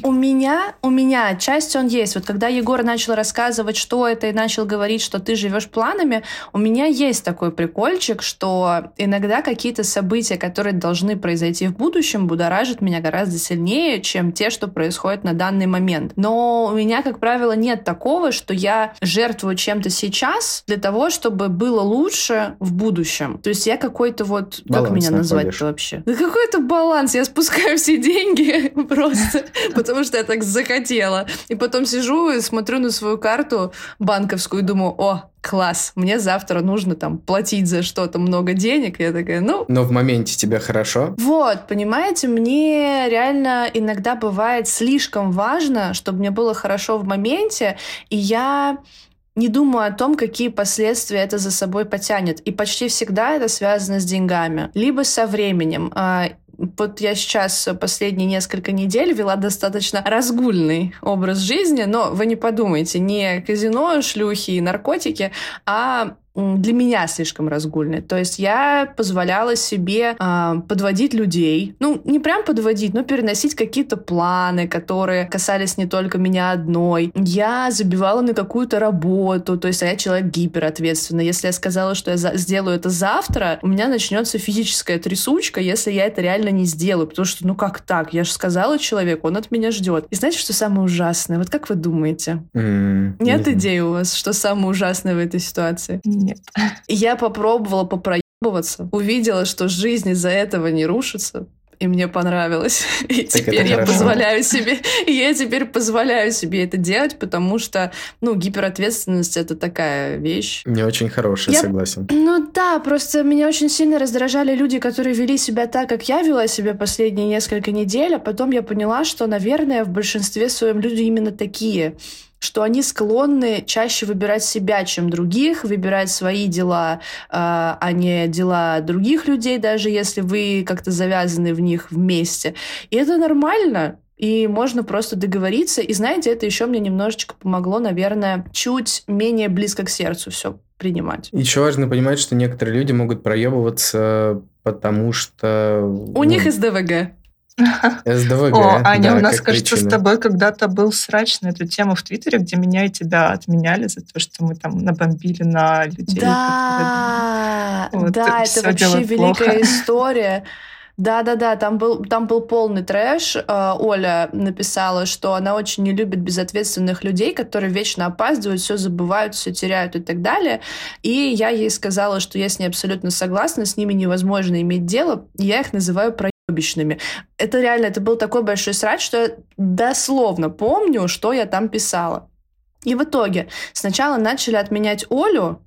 у меня, у меня часть он есть. Вот когда Егор начал рассказывать, что это, и начал говорить, что ты живешь планами, у меня есть такой прикольчик, что иногда какие-то события, которые должны произойти в будущем, будоражат меня гораздо сильнее, чем те, что происходят на данный момент. Но у меня, как правило, нет такого, что я жертвую чем-то сейчас для того, чтобы было лучше в будущем. То есть я какой-то вот... Баланс как меня назвать-то вообще? Да какой-то баланс. Я спускаю все деньги просто, потому что я так захотела. И потом сижу и смотрю на свою карту банковскую и думаю, о, класс, мне завтра нужно там платить за что-то много денег. Я такая, ну, Но в моменте тебе хорошо. вот, понимаете, мне реально иногда бывает слишком важно, чтобы мне было хорошо в моменте, и я не думаю о том, какие последствия это за собой потянет. И почти всегда это связано с деньгами, либо со временем. Вот я сейчас последние несколько недель вела достаточно разгульный образ жизни, но вы не подумайте, не казино, шлюхи и наркотики, а для меня слишком разгульный. То есть я позволяла себе а, подводить людей. Ну, не прям подводить, но переносить какие-то планы, которые касались не только меня одной. Я забивала на какую-то работу. То есть а я человек гиперответственный. Если я сказала, что я сделаю это завтра, у меня начнется физическая трясучка, если я это реально не сделаю. Потому что, ну как так? Я же сказала человеку, он от меня ждет. И знаете, что самое ужасное? Вот как вы думаете? М, не Нет идеи у вас, что самое ужасное в этой ситуации? Нет. Я попробовала попроебываться, увидела, что жизнь из-за этого не рушится, и мне понравилось. И Так теперь я хорошо. позволяю себе, и я теперь позволяю себе это делать, потому что, ну, гиперответственность это такая вещь. Не очень хороший, Я- согласен. Ну да, просто меня очень сильно раздражали люди, которые вели себя так, как я вела себя последние несколько недель, а потом я поняла, что, наверное, в большинстве своем люди именно такие что они склонны чаще выбирать себя, чем других, выбирать свои дела, а а не дела других людей, даже если вы как-то завязаны в них вместе. И это нормально. И можно просто договориться. И знаете, это еще мне немножечко помогло, наверное, чуть менее близко к сердцу все принимать. Еще важно понимать, что некоторые люди могут проебываться, потому что... У них СДВГ. СДВГ. О, Аня, да, у нас, кажется, с причина. тобой когда-то был срач на эту тему в Твиттере, где меня и тебя отменяли за то, что мы там набомбили на людей. Да, Вот, да, это вообще великая плохо. история. Да-да-да, там был, там был полный трэш. Э, Оля написала, что она очень не любит безответственных людей, которые вечно опаздывают, все забывают, все теряют и так далее. И я ей сказала, что я с ней абсолютно согласна, с ними невозможно иметь дело. Я их называю проебищными. Это реально, это был такой большой срач, что я дословно помню, что я там писала. И в итоге сначала начали отменять Олю,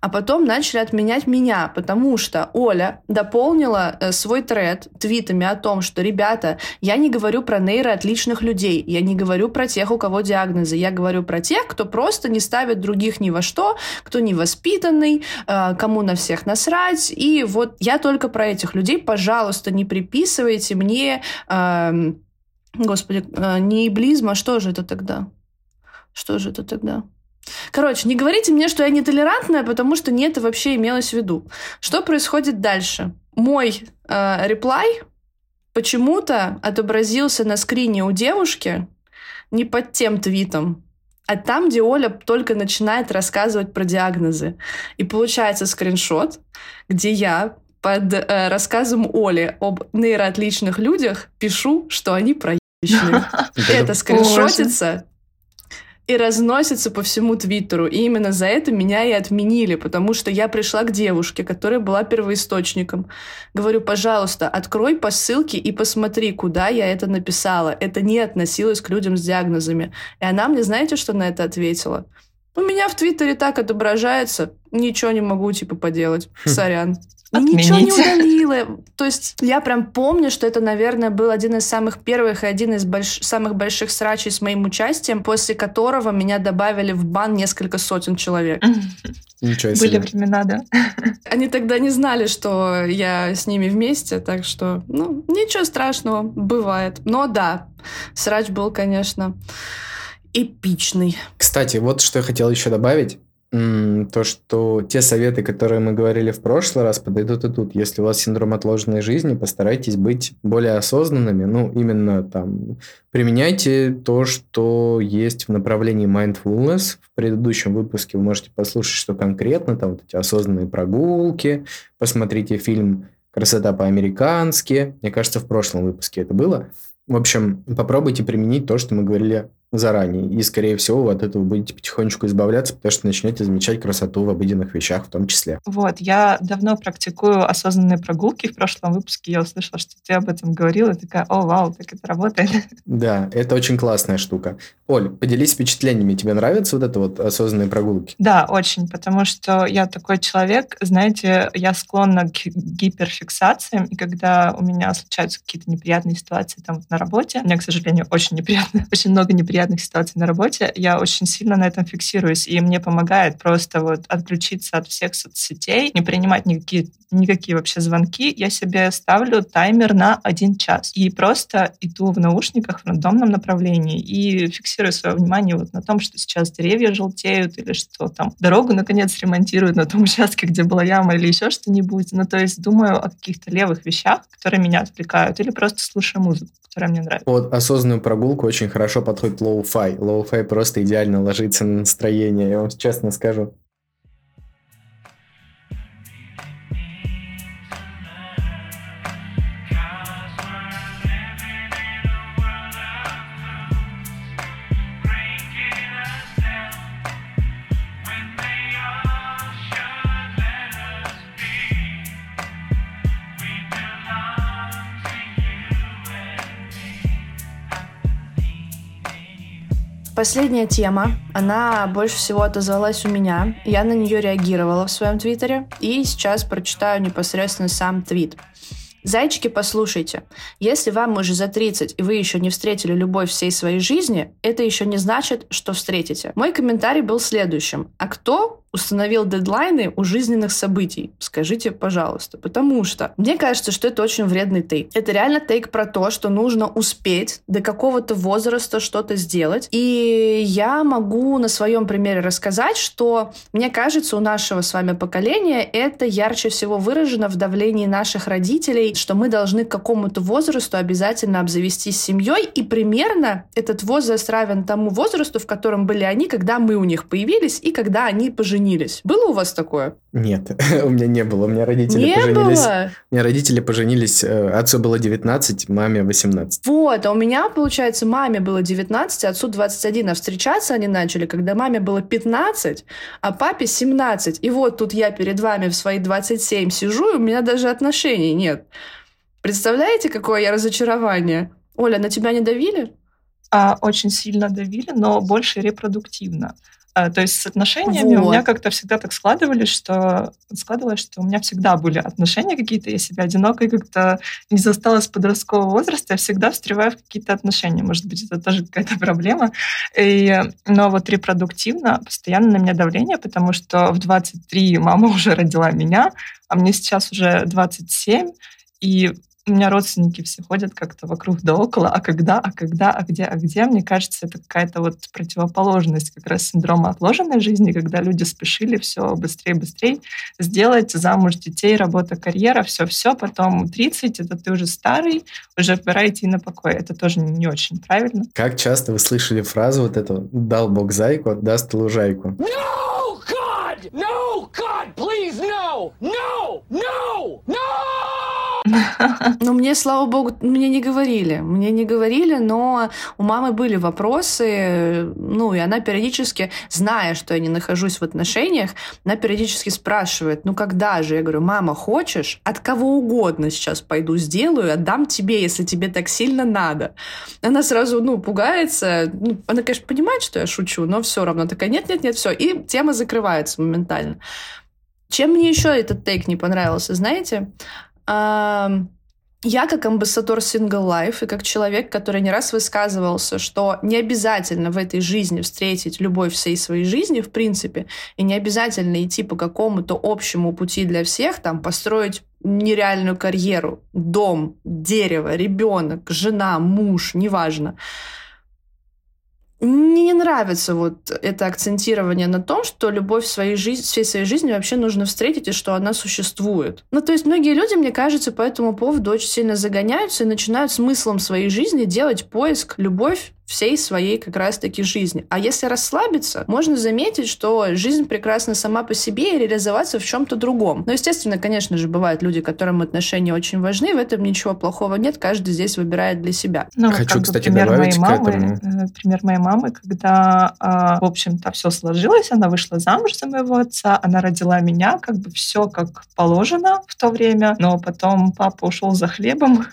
а потом начали отменять меня, потому что Оля дополнила э, свой тред твитами о том, что, ребята, я не говорю про нейроотличных людей, я не говорю про тех, у кого диагнозы, я говорю про тех, кто просто не ставит других ни во что, кто невоспитанный, э, кому на всех насрать, и вот я только про этих людей, пожалуйста, не приписывайте мне, э, господи, э, не иблизм, а что же это тогда? Что же это тогда? Короче, не говорите мне, что я нетолерантная, потому что не это вообще имелось в виду. Что происходит дальше? Мой э, реплай почему-то отобразился на скрине у девушки не под тем твитом, а там, где Оля только начинает рассказывать про диагнозы. И получается скриншот, где я под э, рассказом Оли об нейроотличных людях пишу, что они проебищные. Это скриншотится и разносится по всему Твиттеру. И именно за это меня и отменили, потому что я пришла к девушке, которая была первоисточником. Говорю, пожалуйста, открой по ссылке и посмотри, куда я это написала. Это не относилось к людям с диагнозами. И она мне, знаете, что на это ответила? У меня в Твиттере так отображается, ничего не могу, типа, поделать. Хм. Сорян. Отменить. Ничего не удалила. То есть я прям помню, что это, наверное, был один из самых первых и один из больш... самых больших срачей с моим участием, после которого меня добавили в бан несколько сотен человек. Ничего себе. Были времена, да. Они тогда не знали, что я с ними вместе, так что, ну, ничего страшного, бывает. Но да, срач был, конечно, эпичный. Кстати, вот что я хотел еще добавить то, что те советы, которые мы говорили в прошлый раз, подойдут и тут. Если у вас синдром отложенной жизни, постарайтесь быть более осознанными. Ну, именно там применяйте то, что есть в направлении mindfulness. В предыдущем выпуске вы можете послушать, что конкретно, там вот эти осознанные прогулки, посмотрите фильм «Красота по-американски». Мне кажется, в прошлом выпуске это было. В общем, попробуйте применить то, что мы говорили заранее. И, скорее всего, вы от этого будете потихонечку избавляться, потому что начнете замечать красоту в обыденных вещах в том числе. Вот, я давно практикую осознанные прогулки. В прошлом выпуске я услышала, что ты об этом говорила. И такая, о, вау, так это работает. Да, это очень классная штука. Оль, поделись впечатлениями. Тебе нравятся вот это вот осознанные прогулки? Да, очень, потому что я такой человек, знаете, я склонна к гиперфиксациям, и когда у меня случаются какие-то неприятные ситуации там на работе, меня, к сожалению, очень неприятно, очень много неприятных неприятных ситуаций на работе, я очень сильно на этом фиксируюсь, и мне помогает просто вот отключиться от всех соцсетей, не принимать никакие, никакие вообще звонки. Я себе ставлю таймер на один час и просто иду в наушниках в рандомном направлении и фиксирую свое внимание вот на том, что сейчас деревья желтеют или что там дорогу наконец ремонтируют на том участке, где была яма или еще что-нибудь. Ну, то есть думаю о каких-то левых вещах, которые меня отвлекают, или просто слушаю музыку, которая мне нравится. Вот осознанную прогулку очень хорошо подходит lo-fi. Lo-fi просто идеально ложится на настроение, я вам честно скажу. Последняя тема, она больше всего отозвалась у меня. Я на нее реагировала в своем твиттере. И сейчас прочитаю непосредственно сам твит. Зайчики, послушайте, если вам уже за 30 и вы еще не встретили любовь всей своей жизни, это еще не значит, что встретите. Мой комментарий был следующим. А кто установил дедлайны у жизненных событий? Скажите, пожалуйста. Потому что мне кажется, что это очень вредный тейк. Это реально тейк про то, что нужно успеть до какого-то возраста что-то сделать. И я могу на своем примере рассказать, что мне кажется, у нашего с вами поколения это ярче всего выражено в давлении наших родителей, что мы должны к какому-то возрасту обязательно обзавестись семьей, и примерно этот возраст равен тому возрасту, в котором были они, когда мы у них появились и когда они поженились поженились. Было у вас такое? Нет, у меня не было. У меня родители не поженились. Было? У меня родители поженились. Э, отцу было 19, маме 18. Вот, а у меня, получается, маме было 19, отцу 21. А встречаться они начали, когда маме было 15, а папе 17. И вот тут я перед вами в свои 27 сижу, и у меня даже отношений нет. Представляете, какое я разочарование? Оля, на тебя не давили? а, очень сильно давили, но больше репродуктивно. А, то есть с отношениями вот. у меня как-то всегда так складывались, что складывалось, что у меня всегда были отношения какие-то, я себя одинокой как-то не застала с подросткового возраста, я всегда встреваю в какие-то отношения. Может быть, это тоже какая-то проблема. И, но вот репродуктивно постоянно на меня давление, потому что в 23 мама уже родила меня, а мне сейчас уже 27, и у меня родственники все ходят как-то вокруг да около, а когда, а когда, а где, а где. Мне кажется, это какая-то вот противоположность как раз синдрома отложенной жизни, когда люди спешили все быстрее, быстрее сделать, замуж, детей, работа, карьера, все-все, потом 30, это ты уже старый, уже пора идти на покой. Это тоже не очень правильно. Как часто вы слышали фразу вот эту «дал Бог зайку, даст лужайку»? No, God! No, God, please, no! No! No! Ну, мне, слава богу, мне не говорили. Мне не говорили, но у мамы были вопросы, ну, и она периодически, зная, что я не нахожусь в отношениях, она периодически спрашивает, ну, когда же? Я говорю, мама, хочешь? От кого угодно сейчас пойду сделаю, отдам тебе, если тебе так сильно надо. Она сразу, ну, пугается. Ну, она, конечно, понимает, что я шучу, но все равно такая, нет-нет-нет, все. И тема закрывается моментально. Чем мне еще этот тейк не понравился, знаете? Я как амбассадор Single Life и как человек, который не раз высказывался, что не обязательно в этой жизни встретить любовь всей своей жизни, в принципе, и не обязательно идти по какому-то общему пути для всех, там, построить нереальную карьеру, дом, дерево, ребенок, жена, муж, неважно. Мне не нравится вот это акцентирование на том, что любовь в своей жизни, всей своей жизни вообще нужно встретить и что она существует. Ну, то есть многие люди, мне кажется, по этому поводу очень сильно загоняются и начинают смыслом своей жизни делать поиск, любовь всей своей как раз-таки жизни. А если расслабиться, можно заметить, что жизнь прекрасна сама по себе и реализоваться в чем-то другом. Но, естественно, конечно же, бывают люди, которым отношения очень важны, в этом ничего плохого нет, каждый здесь выбирает для себя. Ну, Хочу, кстати, пример добавить моей мамы, к этому. Э, пример моей мамы, когда, а, в общем-то, все сложилось, она вышла замуж за моего отца, она родила меня, как бы все как положено в то время, но потом папа ушел за хлебом,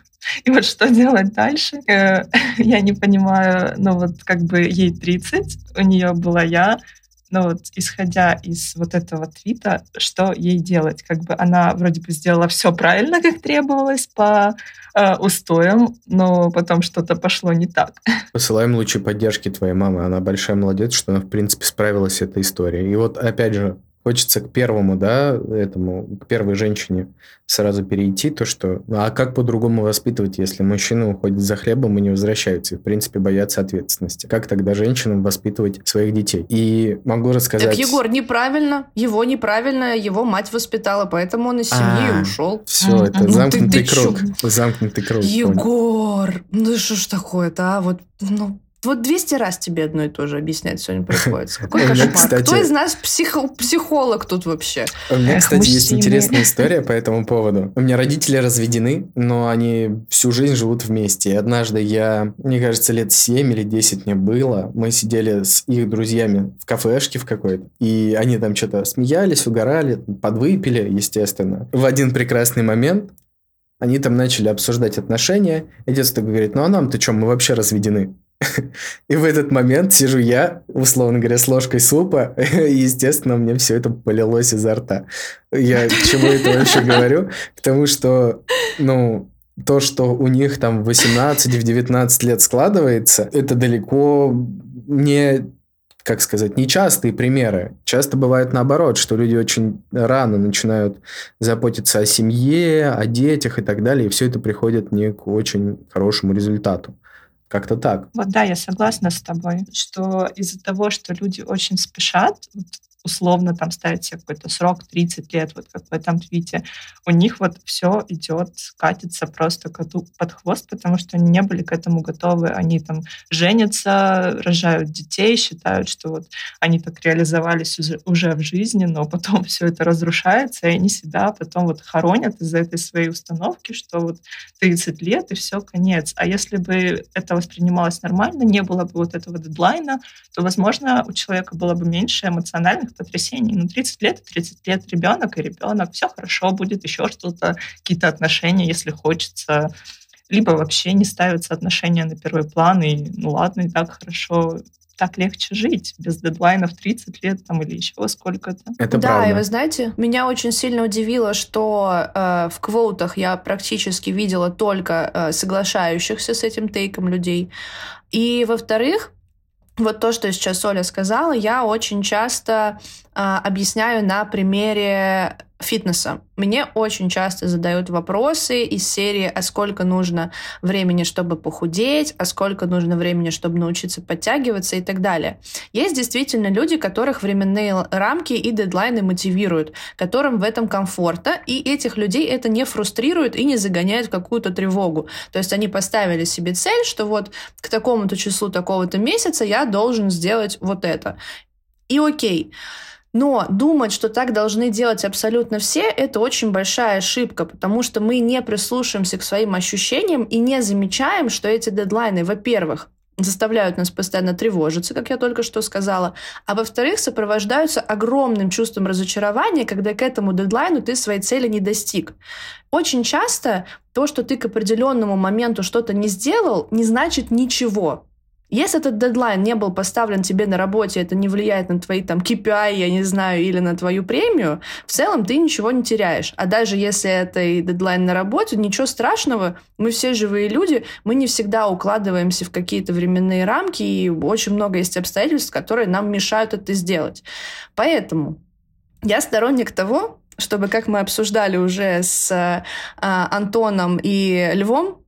и вот что делать дальше? Э, я не понимаю, ну вот как бы ей 30, у нее была я, но вот исходя из вот этого твита, что ей делать? Как бы она вроде бы сделала все правильно, как требовалось по э, устоям, но потом что-то пошло не так. Посылаем лучи поддержки твоей мамы. Она большая молодец, что она, в принципе, справилась с этой историей. И вот, опять же, хочется к первому, да, этому, к первой женщине сразу перейти, то что, ну, а как по-другому воспитывать, если мужчина уходит за хлебом и не возвращается, и, в принципе, боятся ответственности? Как тогда женщинам воспитывать своих детей? И могу рассказать... Так, Егор, неправильно, его неправильно, его мать воспитала, поэтому он из семьи а, ушел. Все, это замкнутый круг, замкнутый круг. Егор, ну что ж такое-то, а? Вот, ну, вот 200 раз тебе одно и то же объяснять сегодня приходится. Какой кошмар. Кстати, Кто из нас психо психолог тут вообще? У меня, кстати, Мужчины. есть интересная история по этому поводу. У меня родители разведены, но они всю жизнь живут вместе. И однажды я, мне кажется, лет 7 или 10 мне было, мы сидели с их друзьями в кафешке в какой-то, и они там что-то смеялись, угорали, подвыпили, естественно. В один прекрасный момент они там начали обсуждать отношения, и детство говорит, ну а нам-то что, мы вообще разведены. И в этот момент сижу я, условно говоря, с ложкой супа, и, естественно, мне все это полилось изо рта. Я к чему это вообще говорю? К тому, что, ну, то, что у них там в 18 в 19 лет складывается, это далеко не как сказать, нечастые примеры. Часто бывает наоборот, что люди очень рано начинают заботиться о семье, о детях и так далее, и все это приходит не к очень хорошему результату. Как-то так. Вот да, я согласна с тобой, что из-за того, что люди очень спешат, условно там ставить себе какой-то срок 30 лет, вот как в этом твите, у них вот все идет, катится просто коту под хвост, потому что они не были к этому готовы. Они там женятся, рожают детей, считают, что вот они так реализовались уже в жизни, но потом все это разрушается, и они себя потом вот хоронят из-за этой своей установки, что вот 30 лет и все, конец. А если бы это воспринималось нормально, не было бы вот этого дедлайна, то, возможно, у человека было бы меньше эмоциональных потрясений. Ну, 30 лет, 30 лет ребенок и ребенок, все хорошо будет, еще что-то, какие-то отношения, если хочется либо вообще не ставятся отношения на первый план, и ну ладно, и так хорошо, так легче жить без дедлайнов 30 лет там или еще сколько-то. Это да, правда. и вы знаете, меня очень сильно удивило, что э, в квотах я практически видела только э, соглашающихся с этим тейком людей. И, во-вторых, вот то, что сейчас Оля сказала, я очень часто объясняю на примере фитнеса. Мне очень часто задают вопросы из серии, а сколько нужно времени, чтобы похудеть, а сколько нужно времени, чтобы научиться подтягиваться и так далее. Есть действительно люди, которых временные рамки и дедлайны мотивируют, которым в этом комфортно, и этих людей это не фрустрирует и не загоняет в какую-то тревогу. То есть они поставили себе цель, что вот к такому-то числу такого-то месяца я должен сделать вот это. И окей. Но думать, что так должны делать абсолютно все, это очень большая ошибка, потому что мы не прислушиваемся к своим ощущениям и не замечаем, что эти дедлайны, во-первых, заставляют нас постоянно тревожиться, как я только что сказала, а во-вторых, сопровождаются огромным чувством разочарования, когда к этому дедлайну ты своей цели не достиг. Очень часто то, что ты к определенному моменту что-то не сделал, не значит ничего. Если этот дедлайн не был поставлен тебе на работе, это не влияет на твои там KPI, я не знаю, или на твою премию, в целом ты ничего не теряешь. А даже если это и дедлайн на работе, ничего страшного, мы все живые люди, мы не всегда укладываемся в какие-то временные рамки, и очень много есть обстоятельств, которые нам мешают это сделать. Поэтому я сторонник того, чтобы, как мы обсуждали уже с э, Антоном и Львом,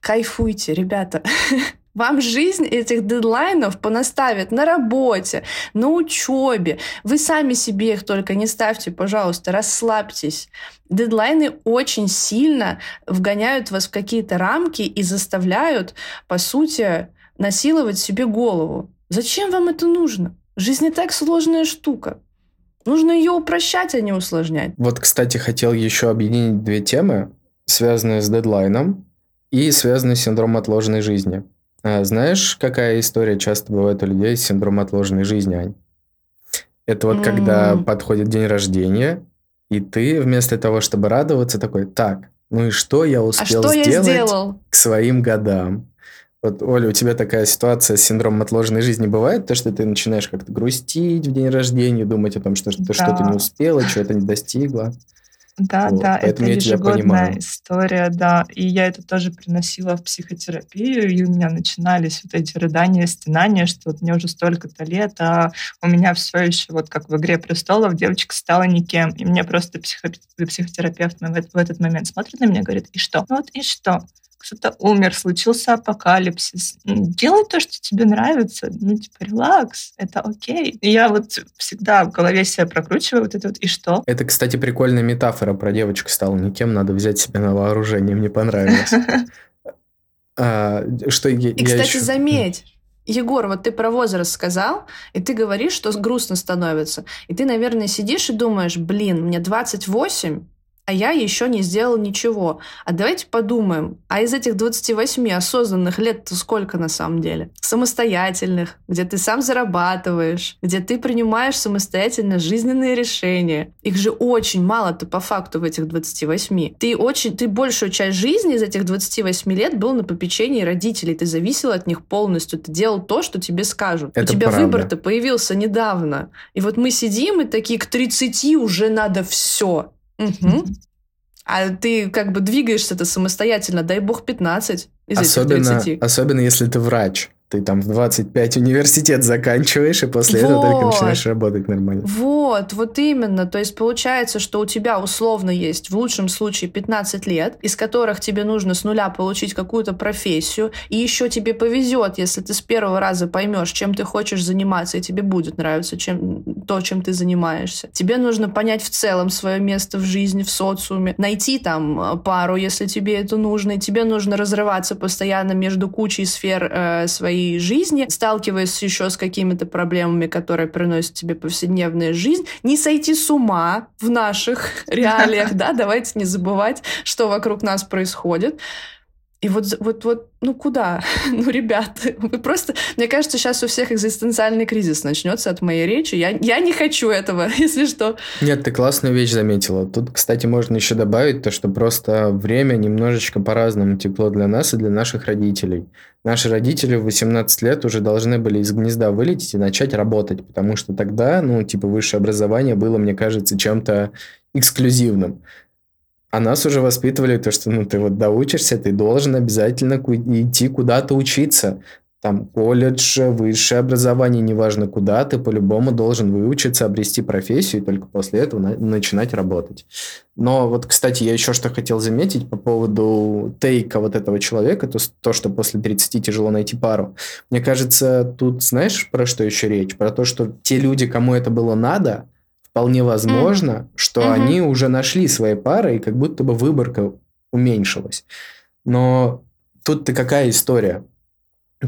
кайфуйте, ребята. Вам жизнь этих дедлайнов понаставит на работе, на учебе. Вы сами себе их только не ставьте, пожалуйста, расслабьтесь. Дедлайны очень сильно вгоняют вас в какие-то рамки и заставляют, по сути, насиловать себе голову. Зачем вам это нужно? Жизнь не так сложная штука. Нужно ее упрощать, а не усложнять. Вот, кстати, хотел еще объединить две темы, связанные с дедлайном и связанные с синдромом отложенной жизни. А знаешь, какая история часто бывает у людей с синдромом отложенной жизни, Ань? Это вот mm. когда подходит день рождения, и ты вместо того, чтобы радоваться, такой, так, ну и что я успел а что сделать я сделал? к своим годам? Вот, Оля, у тебя такая ситуация с синдромом отложенной жизни бывает? То, что ты начинаешь как-то грустить в день рождения, думать о том, что ты да. что-то не успела, что-то не достигла? Да, вот, да, это ежегодная история, да. И я это тоже приносила в психотерапию, и у меня начинались вот эти рыдания, стенания, что вот мне уже столько-то лет, а у меня все еще, вот как в «Игре престолов», девочка стала никем. И мне просто психо психотерапевт в этот момент смотрит на меня и говорит, и что? Ну вот и что? Кто-то умер, случился апокалипсис. Делай то, что тебе нравится. Ну, типа, релакс, это окей. И я вот всегда в голове себя прокручиваю вот это вот, и что? Это, кстати, прикольная метафора про девочку стала никем, надо взять себя на вооружение, мне понравилось. А, что И, кстати, заметь, Егор, вот ты про возраст сказал, и ты говоришь, что грустно становится. И ты, наверное, сидишь и думаешь, блин, мне 28, а я еще не сделал ничего. А давайте подумаем, а из этих 28 осознанных лет-то сколько на самом деле? Самостоятельных, где ты сам зарабатываешь, где ты принимаешь самостоятельно жизненные решения. Их же очень мало-то по факту в этих 28. Ты очень, ты большую часть жизни из этих 28 лет был на попечении родителей, ты зависел от них полностью, ты делал то, что тебе скажут. Это У тебя выбор-то появился недавно. И вот мы сидим и такие, к 30 уже надо все. Угу. А ты как бы двигаешься-то самостоятельно, дай бог 15 из особенно, этих 30. Особенно если ты врач ты там в 25 университет заканчиваешь, и после вот. этого только начинаешь работать нормально. Вот, вот именно. То есть получается, что у тебя условно есть в лучшем случае 15 лет, из которых тебе нужно с нуля получить какую-то профессию, и еще тебе повезет, если ты с первого раза поймешь, чем ты хочешь заниматься, и тебе будет нравиться чем, то, чем ты занимаешься. Тебе нужно понять в целом свое место в жизни, в социуме, найти там э, пару, если тебе это нужно, и тебе нужно разрываться постоянно между кучей сфер э, своей своей жизни, сталкиваясь еще с какими-то проблемами, которые приносят тебе повседневная жизнь, не сойти с ума в наших реалиях, да, давайте не забывать, что вокруг нас происходит. И вот, вот, вот, ну куда? ну, ребята, вы просто... Мне кажется, сейчас у всех экзистенциальный кризис начнется от моей речи. Я, я не хочу этого, если что. Нет, ты классную вещь заметила. Тут, кстати, можно еще добавить то, что просто время немножечко по-разному тепло для нас и для наших родителей. Наши родители в 18 лет уже должны были из гнезда вылететь и начать работать, потому что тогда, ну, типа, высшее образование было, мне кажется, чем-то эксклюзивным. А нас уже воспитывали то, что ну ты вот доучишься, ты должен обязательно идти куда-то учиться. Там колледж, высшее образование, неважно куда, ты по-любому должен выучиться, обрести профессию и только после этого на- начинать работать. Но вот, кстати, я еще что хотел заметить по поводу тейка вот этого человека, то, то, что после 30 тяжело найти пару. Мне кажется, тут знаешь, про что еще речь? Про то, что те люди, кому это было надо, вполне возможно, mm. что mm-hmm. они уже нашли свои пары, и как будто бы выборка уменьшилась. Но тут-то какая история?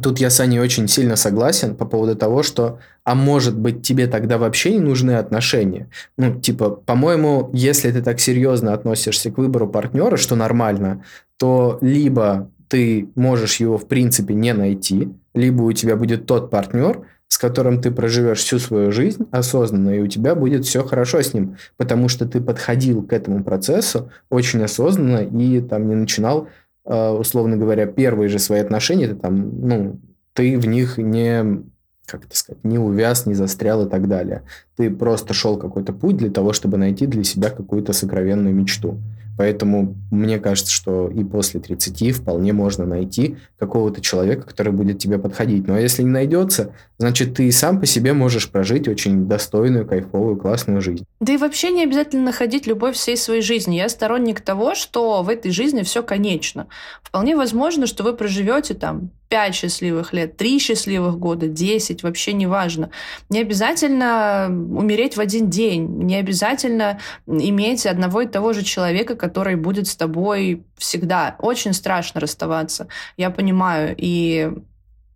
Тут я с Аней очень сильно согласен по поводу того, что, а может быть, тебе тогда вообще не нужны отношения? Ну, типа, по-моему, если ты так серьезно относишься к выбору партнера, что нормально, то либо ты можешь его, в принципе, не найти, либо у тебя будет тот партнер, с которым ты проживешь всю свою жизнь осознанно, и у тебя будет все хорошо с ним, потому что ты подходил к этому процессу очень осознанно и там не начинал, э, условно говоря, первые же свои отношения, ты там, ну, ты в них не, как это сказать, не увяз, не застрял и так далее. Ты просто шел какой-то путь для того, чтобы найти для себя какую-то сокровенную мечту. Поэтому мне кажется, что и после 30 вполне можно найти какого-то человека, который будет тебе подходить. Но если не найдется, значит, ты сам по себе можешь прожить очень достойную, кайфовую, классную жизнь. Да и вообще не обязательно находить любовь всей своей жизни. Я сторонник того, что в этой жизни все конечно. Вполне возможно, что вы проживете там 5 счастливых лет, 3 счастливых года, 10, вообще не важно. Не обязательно умереть в один день, не обязательно иметь одного и того же человека, который будет с тобой всегда. Очень страшно расставаться, я понимаю. И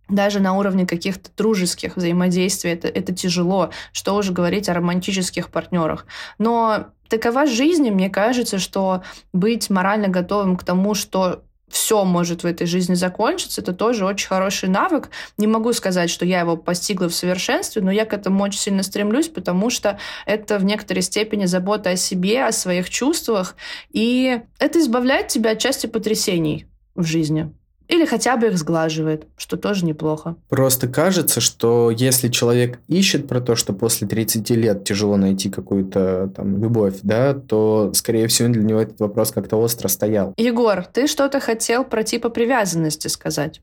даже на уровне каких-то дружеских взаимодействий это, это тяжело. Что уже говорить о романтических партнерах. Но такова жизнь, и мне кажется, что быть морально готовым к тому, что все может в этой жизни закончиться, это тоже очень хороший навык. Не могу сказать, что я его постигла в совершенстве, но я к этому очень сильно стремлюсь, потому что это в некоторой степени забота о себе, о своих чувствах, и это избавляет тебя от части потрясений в жизни. Или хотя бы их сглаживает, что тоже неплохо. Просто кажется, что если человек ищет про то, что после 30 лет тяжело найти какую-то там любовь, да, то, скорее всего, для него этот вопрос как-то остро стоял. Егор, ты что-то хотел про типа привязанности сказать?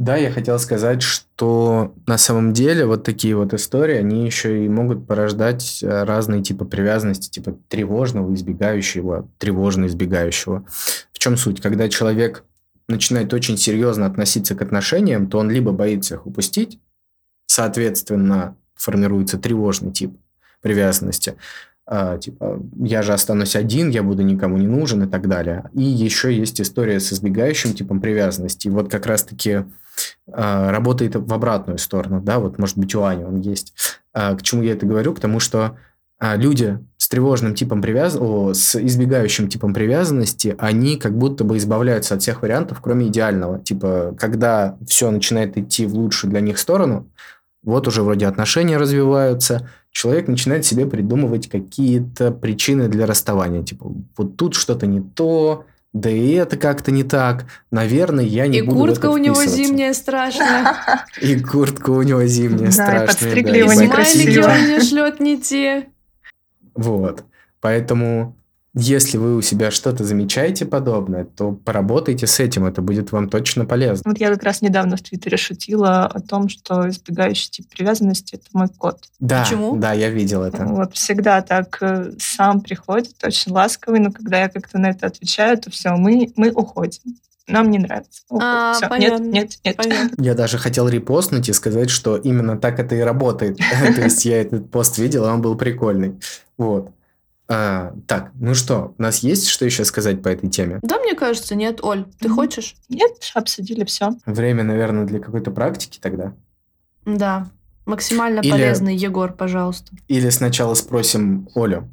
Да, я хотел сказать, что на самом деле вот такие вот истории, они еще и могут порождать э, разные типы привязанности, типа тревожного, избегающего, тревожно избегающего. В чем суть? Когда человек начинает очень серьезно относиться к отношениям, то он либо боится их упустить, соответственно, формируется тревожный тип привязанности, а, типа, я же останусь один, я буду никому не нужен и так далее. И еще есть история с избегающим типом привязанности. И вот как раз-таки а, работает в обратную сторону, да, вот может быть у Ани он есть. А, к чему я это говорю? К тому, что а люди с тревожным типом привязанности, с избегающим типом привязанности, они как будто бы избавляются от всех вариантов, кроме идеального. Типа, когда все начинает идти в лучшую для них сторону, вот уже вроде отношения развиваются, человек начинает себе придумывать какие-то причины для расставания. Типа, вот тут что-то не то, да и это как-то не так. Наверное, я не и буду куртка у него зимняя страшная. И куртка у него зимняя страшная. Да, и подстригли его некрасиво. он мне шлет не те. Вот. Поэтому, если вы у себя что-то замечаете подобное, то поработайте с этим, это будет вам точно полезно. Вот я как раз недавно в Твиттере шутила о том, что избегающий тип привязанности — это мой кот. Да, Почему? Да, я видел это. Вот всегда так э, сам приходит, очень ласковый, но когда я как-то на это отвечаю, то все, мы, мы уходим нам не нравится. А, Все, понятно. Нет, нет, нет. Понятно. Я даже хотел репостнуть и сказать, что именно так это и работает. То есть я этот пост видел, он был прикольный. Вот. А, так, ну что, у нас есть что еще сказать по этой теме? Да, мне кажется, нет. Оль, ты mm-hmm. хочешь? Нет, обсудили все. Время, наверное, для какой-то практики тогда. Да. Максимально или, полезный Егор, пожалуйста. Или сначала спросим Олю,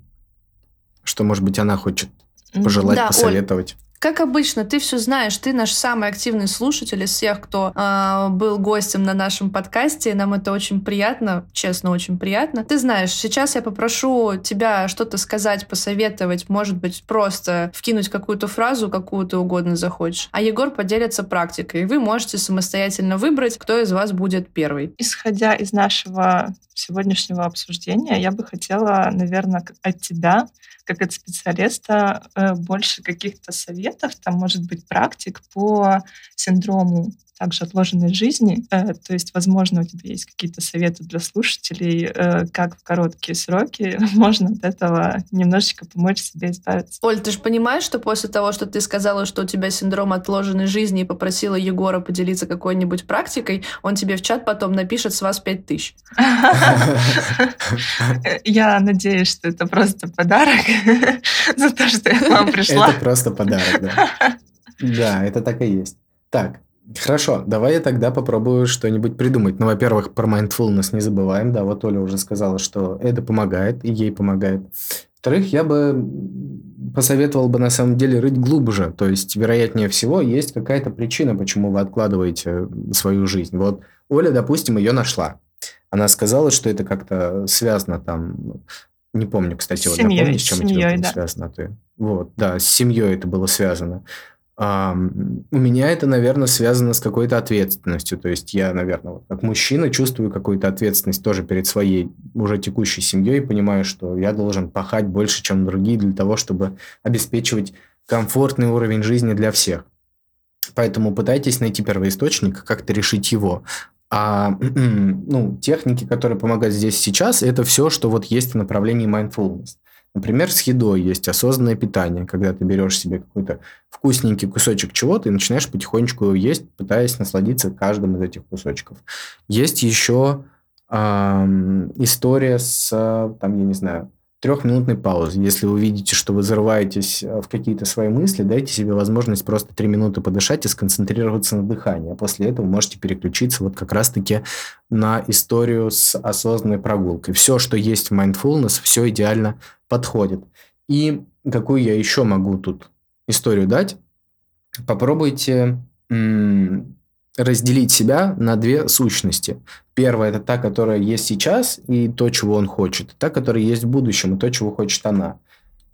что, может быть, она хочет пожелать, да, посоветовать. Как обычно, ты все знаешь, ты наш самый активный слушатель из всех, кто э, был гостем на нашем подкасте. Нам это очень приятно, честно, очень приятно. Ты знаешь, сейчас я попрошу тебя что-то сказать, посоветовать, может быть, просто вкинуть какую-то фразу, какую ты угодно захочешь. А Егор поделится практикой. Вы можете самостоятельно выбрать, кто из вас будет первый. Исходя из нашего сегодняшнего обсуждения, я бы хотела, наверное, от тебя как от специалиста э, больше каких-то советов, там, может быть, практик по синдрому также отложенной жизни. Э, то есть, возможно, у тебя есть какие-то советы для слушателей, э, как в короткие сроки можно от этого немножечко помочь себе избавиться. Оль, ты же понимаешь, что после того, что ты сказала, что у тебя синдром отложенной жизни и попросила Егора поделиться какой-нибудь практикой, он тебе в чат потом напишет с вас пять тысяч. Я надеюсь, что это просто подарок за то, что я к вам пришла. Это просто подарок, да. Да, это так и есть. Так, Хорошо, давай я тогда попробую что-нибудь придумать. Ну, во-первых, про mindfulness не забываем. Да, вот Оля уже сказала, что это помогает, и ей помогает. Во-вторых, я бы посоветовал бы на самом деле рыть глубже. То есть, вероятнее всего, есть какая-то причина, почему вы откладываете свою жизнь. Вот Оля, допустим, ее нашла. Она сказала, что это как-то связано там... Не помню, кстати, вот напомни, с чем семьей, это да. связано. Ты. Вот, да, с семьей это было связано. У меня это, наверное, связано с какой-то ответственностью. То есть я, наверное, вот как мужчина чувствую какую-то ответственность тоже перед своей уже текущей семьей понимаю, что я должен пахать больше, чем другие для того, чтобы обеспечивать комфортный уровень жизни для всех. Поэтому пытайтесь найти первоисточник, как-то решить его. А ну, техники, которые помогают здесь сейчас, это все, что вот есть в направлении mindfulness. Например, с едой есть осознанное питание, когда ты берешь себе какой-то вкусненький кусочек чего-то и начинаешь потихонечку его есть, пытаясь насладиться каждым из этих кусочков. Есть еще э, история с, там, я не знаю, трехминутной паузы. Если вы видите, что вы взрываетесь э, в какие-то свои мысли, дайте себе возможность просто три минуты подышать и сконцентрироваться на дыхании. А после этого можете переключиться вот как раз-таки на историю с осознанной прогулкой. Все, что есть в mindfulness, все идеально подходит. И какую я еще могу тут историю дать? Попробуйте разделить себя на две сущности. Первая – это та, которая есть сейчас, и то, чего он хочет. Та, которая есть в будущем, и то, чего хочет она.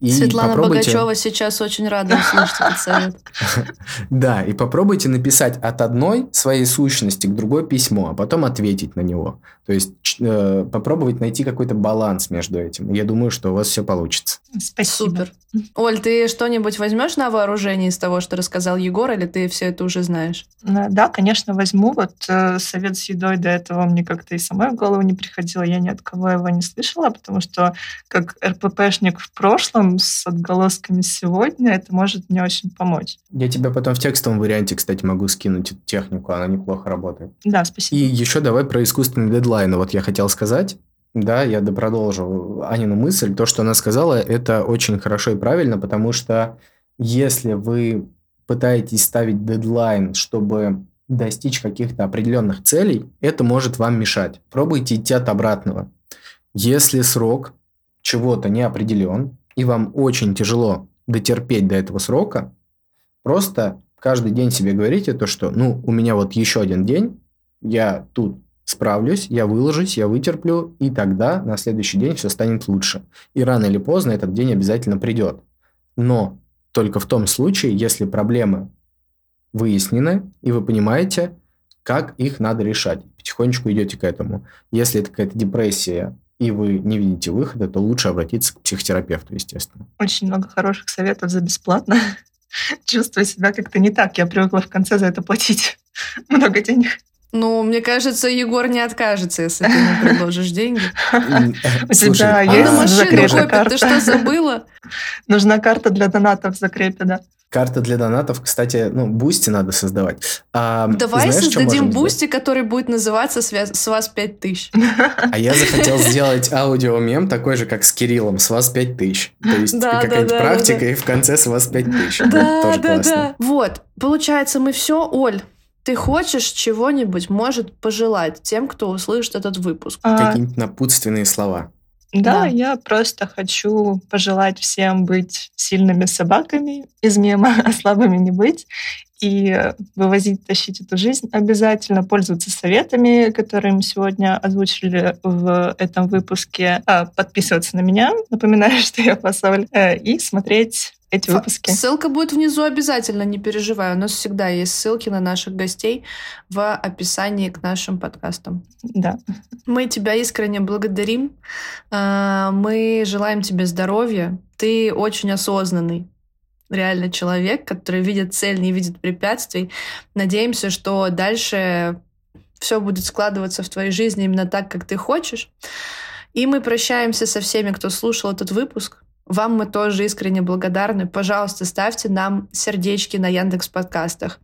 И Светлана попробуйте... Богачева сейчас очень рада услышать этот совет. Да, и попробуйте написать от одной своей сущности к другой письмо, а потом ответить на него. То есть э, попробовать найти какой-то баланс между этим. Я думаю, что у вас все получится. Спасибо. Супер. Оль, ты что-нибудь возьмешь на вооружение из того, что рассказал Егор, или ты все это уже знаешь? Да, конечно, возьму. Вот э, совет с едой до этого мне как-то и самой в голову не приходило. Я ни от кого его не слышала, потому что как РППшник в прошлом с отголосками сегодня, это может мне очень помочь. Я тебе потом в текстовом варианте, кстати, могу скинуть эту технику, она неплохо работает. Да, спасибо. И еще давай про искусственный дедлайн. Вот я хотел сказать. Да, я продолжу Анину мысль. То, что она сказала, это очень хорошо и правильно, потому что если вы пытаетесь ставить дедлайн, чтобы достичь каких-то определенных целей, это может вам мешать. Пробуйте идти от обратного. Если срок чего-то не определен, и вам очень тяжело дотерпеть до этого срока, просто каждый день себе говорите то, что, ну, у меня вот еще один день, я тут справлюсь, я выложусь, я вытерплю, и тогда на следующий день все станет лучше. И рано или поздно этот день обязательно придет. Но только в том случае, если проблемы выяснены, и вы понимаете, как их надо решать. Потихонечку идете к этому. Если это какая-то депрессия, и вы не видите выхода, то лучше обратиться к психотерапевту, естественно. Очень много хороших советов за бесплатно. Чувствую себя как-то не так. Я привыкла в конце за это платить много денег. Ну, мне кажется, Егор не откажется, если ты ему предложишь деньги. У тебя а есть закрепе карта? Ты что, забыла? Нужна карта для донатов в закрепе, да. Карта для донатов, кстати, ну, Boosty надо создавать. А, Давай знаешь, создадим Boosty, который будет называться «С вас 5000». А я захотел сделать аудиомем такой же, как с Кириллом, «С вас 5000». То есть да, какая-нибудь да, практика, да, и в конце «С вас 5000». Да, тоже да, классно. да. Вот, получается, мы все, Оль, ты хочешь чего-нибудь, может, пожелать тем, кто услышит этот выпуск? А... Какие-нибудь напутственные слова. Да, да, я просто хочу пожелать всем быть сильными собаками из мема, а слабыми не быть. И вывозить, тащить эту жизнь обязательно, пользоваться советами, которые мы сегодня озвучили в этом выпуске, а, подписываться на меня, напоминаю, что я посоль, э, и смотреть эти выпуски. Ссылка будет внизу обязательно, не переживай. У нас всегда есть ссылки на наших гостей в описании к нашим подкастам. Да. Мы тебя искренне благодарим. А, мы желаем тебе здоровья. Ты очень осознанный реально человек, который видит цель, не видит препятствий. Надеемся, что дальше все будет складываться в твоей жизни именно так, как ты хочешь. И мы прощаемся со всеми, кто слушал этот выпуск. Вам мы тоже искренне благодарны. Пожалуйста, ставьте нам сердечки на Яндекс подкастах.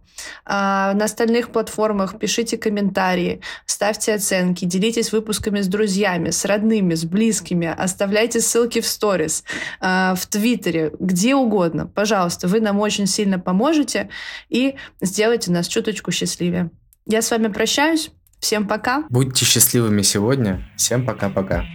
А на остальных платформах пишите комментарии, ставьте оценки, делитесь выпусками с друзьями, с родными, с близкими, оставляйте ссылки в сторис, а, в Твиттере, где угодно. Пожалуйста, вы нам очень сильно поможете и сделайте нас чуточку счастливее. Я с вами прощаюсь. Всем пока. Будьте счастливыми сегодня. Всем пока-пока.